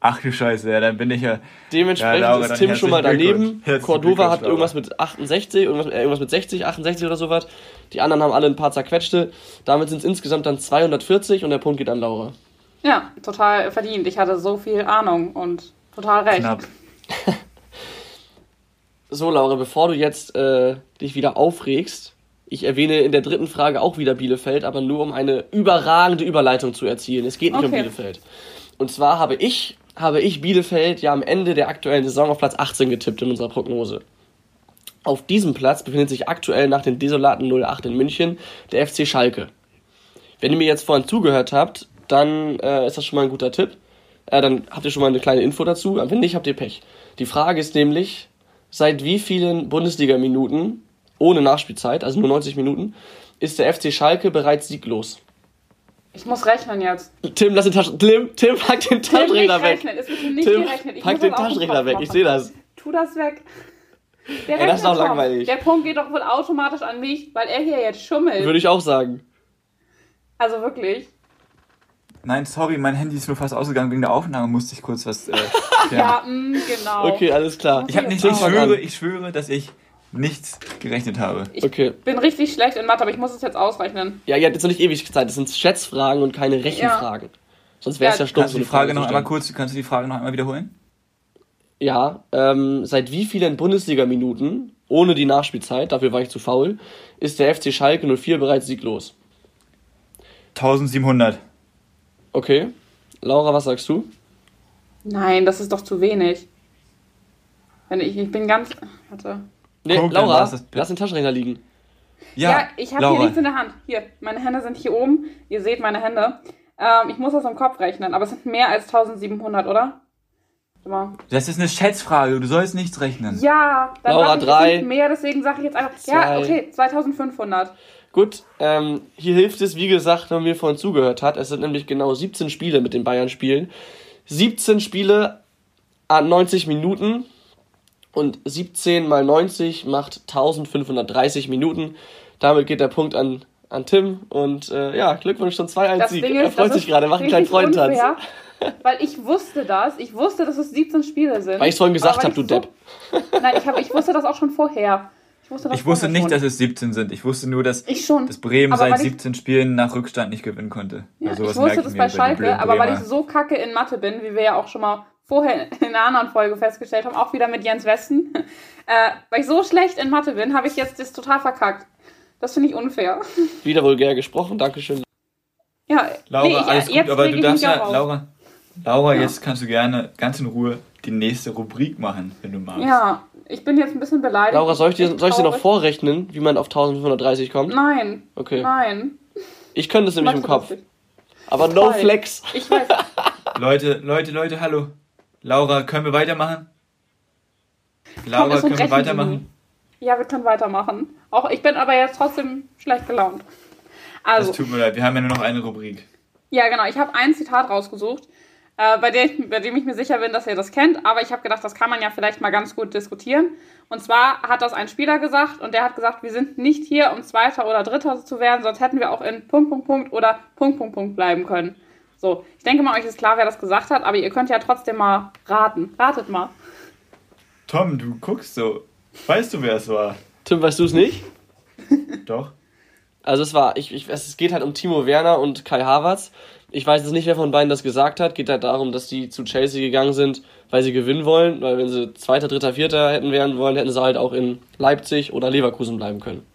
Ach du Scheiße, ja, dann bin ich ja. Dementsprechend ja, Laura, ist Tim schon mal daneben. Cordova hat irgendwas mit 68, irgendwas, äh, irgendwas mit 60, 68 oder sowas. Die anderen haben alle ein paar zerquetschte. Damit sind es insgesamt dann 240 und der Punkt geht an Laura. Ja, total verdient. Ich hatte so viel Ahnung und total recht. Knapp. so, Laura, bevor du jetzt äh, dich wieder aufregst, ich erwähne in der dritten Frage auch wieder Bielefeld, aber nur um eine überragende Überleitung zu erzielen. Es geht nicht okay. um Bielefeld. Und zwar habe ich habe ich Bielefeld ja am Ende der aktuellen Saison auf Platz 18 getippt in unserer Prognose. Auf diesem Platz befindet sich aktuell nach den desolaten 08 in München der FC Schalke. Wenn ihr mir jetzt vorhin zugehört habt, dann äh, ist das schon mal ein guter Tipp. Äh, dann habt ihr schon mal eine kleine Info dazu. Wenn nicht, habt ihr Pech. Die Frage ist nämlich, seit wie vielen Bundesliga-Minuten ohne Nachspielzeit, also nur 90 Minuten, ist der FC Schalke bereits sieglos? Ich muss rechnen jetzt. Tim, lass den Taschen. Tim, Tim, pack den Taschenrechner weg. Es wird nicht Tim, gerechnet. Ich pack den Taschenrechner weg. Ich sehe das. Tu das weg. Der Ey, das ist doch langweilig. Der Punkt geht doch wohl automatisch an mich, weil er hier jetzt schummelt. Würde ich auch sagen. Also wirklich. Nein, sorry, mein Handy ist nur fast ausgegangen wegen der Aufnahme, musste ich kurz was. Äh, ja, mh, mm, genau. Okay, alles klar. Ich habe nicht, ich schwöre, ich schwöre, dass ich nichts gerechnet habe. Ich okay. bin richtig schlecht in Mathe, aber ich muss es jetzt ausrechnen. Ja, ihr habt jetzt noch nicht ewig Zeit. Das sind Schätzfragen und keine Rechenfragen. Ja. Sonst wäre es ja, ja stumpf. Kannst du die Frage noch einmal kurz, kannst du die Frage noch einmal wiederholen? Ja, ähm, seit wie vielen Bundesliga-Minuten, ohne die Nachspielzeit, dafür war ich zu faul, ist der FC Schalke 04 bereits sieglos? 1700. Okay. Laura, was sagst du? Nein, das ist doch zu wenig. Wenn ich, ich bin ganz. Warte. Nee, Guck, Laura, lass den Taschenrechner liegen. Ja, ja ich habe hier nichts in der Hand. Hier, meine Hände sind hier oben. Ihr seht meine Hände. Ähm, ich muss das im Kopf rechnen, aber es sind mehr als 1700, oder? Das ist eine Schätzfrage, du sollst nichts rechnen. Ja, dann Laura 3. mehr, deswegen sage ich jetzt einfach. Zwei. Ja, okay, 2500. Gut, ähm, hier hilft es, wie gesagt, wenn man mir vorhin zugehört hat. Es sind nämlich genau 17 Spiele mit den Bayern spielen. 17 Spiele an 90 Minuten und 17 mal 90 macht 1530 Minuten. Damit geht der Punkt an, an Tim und äh, ja, Glückwunsch zum 2-1-Sieg. Er freut sich gerade, macht einen kleinen Freundentanz. Weil ich wusste das, ich wusste, dass es 17 Spiele sind. Weil ich es vorhin gesagt habe, du so, Depp. Nein, ich, hab, ich wusste das auch schon vorher. Ich wusste, ich wusste nicht, schon. dass es 17 sind. Ich wusste nur, dass, dass Bremen aber seit 17 ich, Spielen nach Rückstand nicht gewinnen konnte. Ja, also ich wusste das bei Schalke, aber weil ich so kacke in Mathe bin, wie wir ja auch schon mal vorher in einer anderen Folge festgestellt haben, auch wieder mit Jens Westen, äh, weil ich so schlecht in Mathe bin, habe ich jetzt das total verkackt. Das finde ich unfair. Wieder vulgär gesprochen, Dankeschön. Ja, Laura, nee, alles gut, aber du darfst ja, Laura, Laura, ja. jetzt kannst du gerne ganz in Ruhe die nächste Rubrik machen, wenn du magst. Ja, ich bin jetzt ein bisschen beleidigt. Laura, soll ich dir, soll ich dir noch vorrechnen, wie man auf 1530 kommt? Nein. Okay. Nein. Ich könnte es nämlich im Kopf. Aber no flex. Ich weiß. Leute, Leute, Leute, hallo. Laura, können wir weitermachen? Laura, Komm, können wir weitermachen? Ja, wir können weitermachen. Auch ich bin aber jetzt trotzdem schlecht gelaunt. Also. Es tut mir leid, wir haben ja nur noch eine Rubrik. Ja, genau. Ich habe ein Zitat rausgesucht äh, bei, der ich, bei dem ich mir sicher bin, dass ihr das kennt. Aber ich habe gedacht, das kann man ja vielleicht mal ganz gut diskutieren. Und zwar hat das ein Spieler gesagt und der hat gesagt, wir sind nicht hier, um Zweiter oder Dritter zu werden, sonst hätten wir auch in Punkt, Punkt, Punkt oder Punkt, Punkt, Punkt bleiben können. So, ich denke mal, euch ist klar, wer das gesagt hat, aber ihr könnt ja trotzdem mal raten. Ratet mal. Tom, du guckst so. Weißt du, wer es war? Tim, weißt du es nicht? Doch. Also es war, ich, ich, es geht halt um Timo Werner und Kai Havertz. Ich weiß jetzt nicht, wer von beiden das gesagt hat. Geht halt darum, dass die zu Chelsea gegangen sind, weil sie gewinnen wollen. Weil wenn sie Zweiter, Dritter, Vierter hätten werden wollen, hätten sie halt auch in Leipzig oder Leverkusen bleiben können.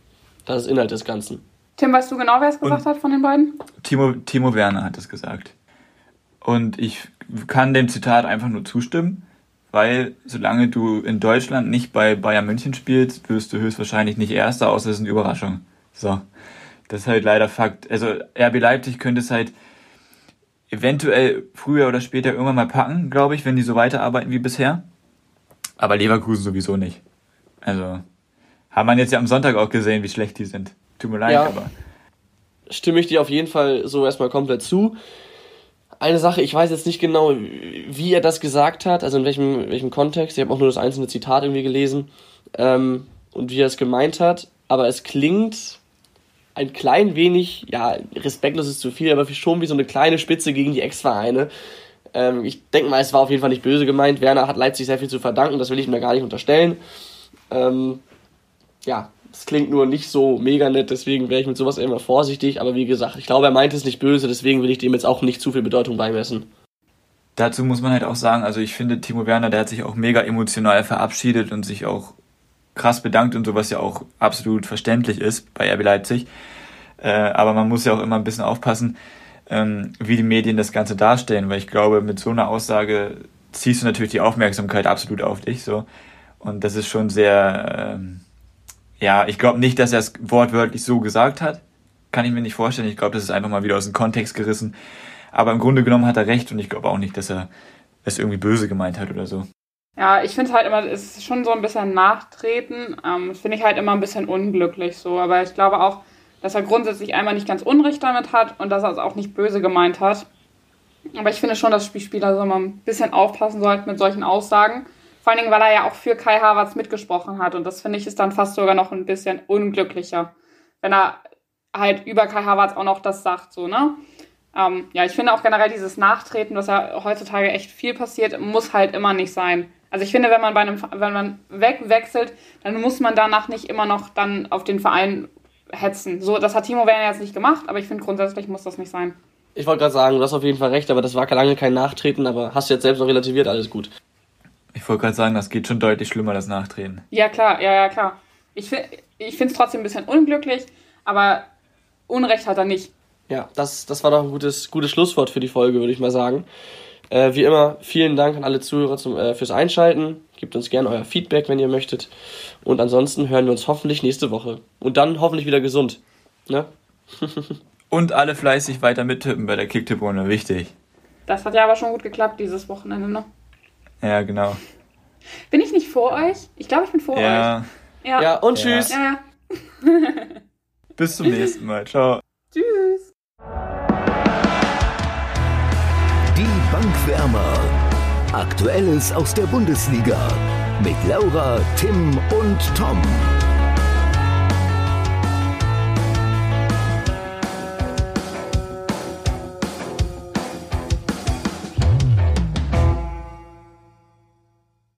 Das ist Inhalt des Ganzen. Tim, weißt du genau, wer es gesagt und hat von den beiden? Timo, Timo Werner hat es gesagt. Und ich kann dem Zitat einfach nur zustimmen, weil solange du in Deutschland nicht bei Bayern München spielst, wirst du höchstwahrscheinlich nicht Erster, außer es ist eine Überraschung. So. Das ist halt leider Fakt. Also RB Leipzig könnte es halt eventuell früher oder später irgendwann mal packen, glaube ich, wenn die so weiterarbeiten wie bisher. Aber Leverkusen sowieso nicht. Also, haben man jetzt ja am Sonntag auch gesehen, wie schlecht die sind. Tut mir leid, ja, aber. Stimme ich dir auf jeden Fall so erstmal komplett zu. Eine Sache, ich weiß jetzt nicht genau, wie er das gesagt hat, also in welchem, welchem Kontext. Ich habe auch nur das einzelne Zitat irgendwie gelesen ähm, und wie er es gemeint hat. Aber es klingt ein klein wenig, ja, respektlos ist zu viel, aber schon wie so eine kleine Spitze gegen die Ex-Vereine. Ähm, ich denke mal, es war auf jeden Fall nicht böse gemeint. Werner hat Leipzig sehr viel zu verdanken, das will ich da gar nicht unterstellen. Ähm, ja, es klingt nur nicht so mega nett, deswegen wäre ich mit sowas immer vorsichtig. Aber wie gesagt, ich glaube, er meint es nicht böse, deswegen will ich dem jetzt auch nicht zu viel Bedeutung beimessen. Dazu muss man halt auch sagen, also ich finde, Timo Werner, der hat sich auch mega emotional verabschiedet und sich auch krass bedankt und so, was ja auch absolut verständlich ist bei RB Leipzig. Äh, aber man muss ja auch immer ein bisschen aufpassen, ähm, wie die Medien das Ganze darstellen, weil ich glaube, mit so einer Aussage ziehst du natürlich die Aufmerksamkeit absolut auf dich. So. Und das ist schon sehr, ähm, ja, ich glaube nicht, dass er es wortwörtlich so gesagt hat. Kann ich mir nicht vorstellen. Ich glaube, das ist einfach mal wieder aus dem Kontext gerissen. Aber im Grunde genommen hat er recht und ich glaube auch nicht, dass er es irgendwie böse gemeint hat oder so. Ja, ich finde halt immer, es ist schon so ein bisschen Nachtreten. Ähm, finde ich halt immer ein bisschen unglücklich so. Aber ich glaube auch, dass er grundsätzlich einmal nicht ganz Unrecht damit hat und dass er es auch nicht böse gemeint hat. Aber ich finde schon, dass Spielspieler so mal ein bisschen aufpassen sollten mit solchen Aussagen. Vor allen Dingen, weil er ja auch für Kai Havertz mitgesprochen hat. Und das finde ich ist dann fast sogar noch ein bisschen unglücklicher. Wenn er halt über Kai Havertz auch noch das sagt, so, ne? Ähm, ja, ich finde auch generell dieses Nachtreten, was ja heutzutage echt viel passiert, muss halt immer nicht sein. Also ich finde, wenn man bei einem, wenn man wegwechselt, dann muss man danach nicht immer noch dann auf den Verein hetzen. So, das hat Timo Werner jetzt nicht gemacht, aber ich finde grundsätzlich muss das nicht sein. Ich wollte gerade sagen, du hast auf jeden Fall recht, aber das war lange kein Nachtreten, aber hast du jetzt selbst noch relativiert, alles gut. Ich wollte gerade sagen, das geht schon deutlich schlimmer, das Nachtreten. Ja, klar, ja, ja, klar. Ich, ich finde es trotzdem ein bisschen unglücklich, aber Unrecht hat er nicht. Ja, das, das war doch ein gutes, gutes Schlusswort für die Folge, würde ich mal sagen. Äh, wie immer, vielen Dank an alle Zuhörer zum, äh, fürs Einschalten. Gebt uns gerne euer Feedback, wenn ihr möchtet. Und ansonsten hören wir uns hoffentlich nächste Woche. Und dann hoffentlich wieder gesund. Ne? Und alle fleißig weiter mittippen bei der Kicktipp-Runde, wichtig. Das hat ja aber schon gut geklappt dieses Wochenende, ne? Ja, genau. Bin ich nicht vor euch? Ich glaube, ich bin vor ja. euch. Ja. ja, und ja. tschüss. Ja, Bis zum nächsten Mal. Ciao. Tschüss. Die Bankwärmer. Aktuelles aus der Bundesliga. Mit Laura, Tim und Tom.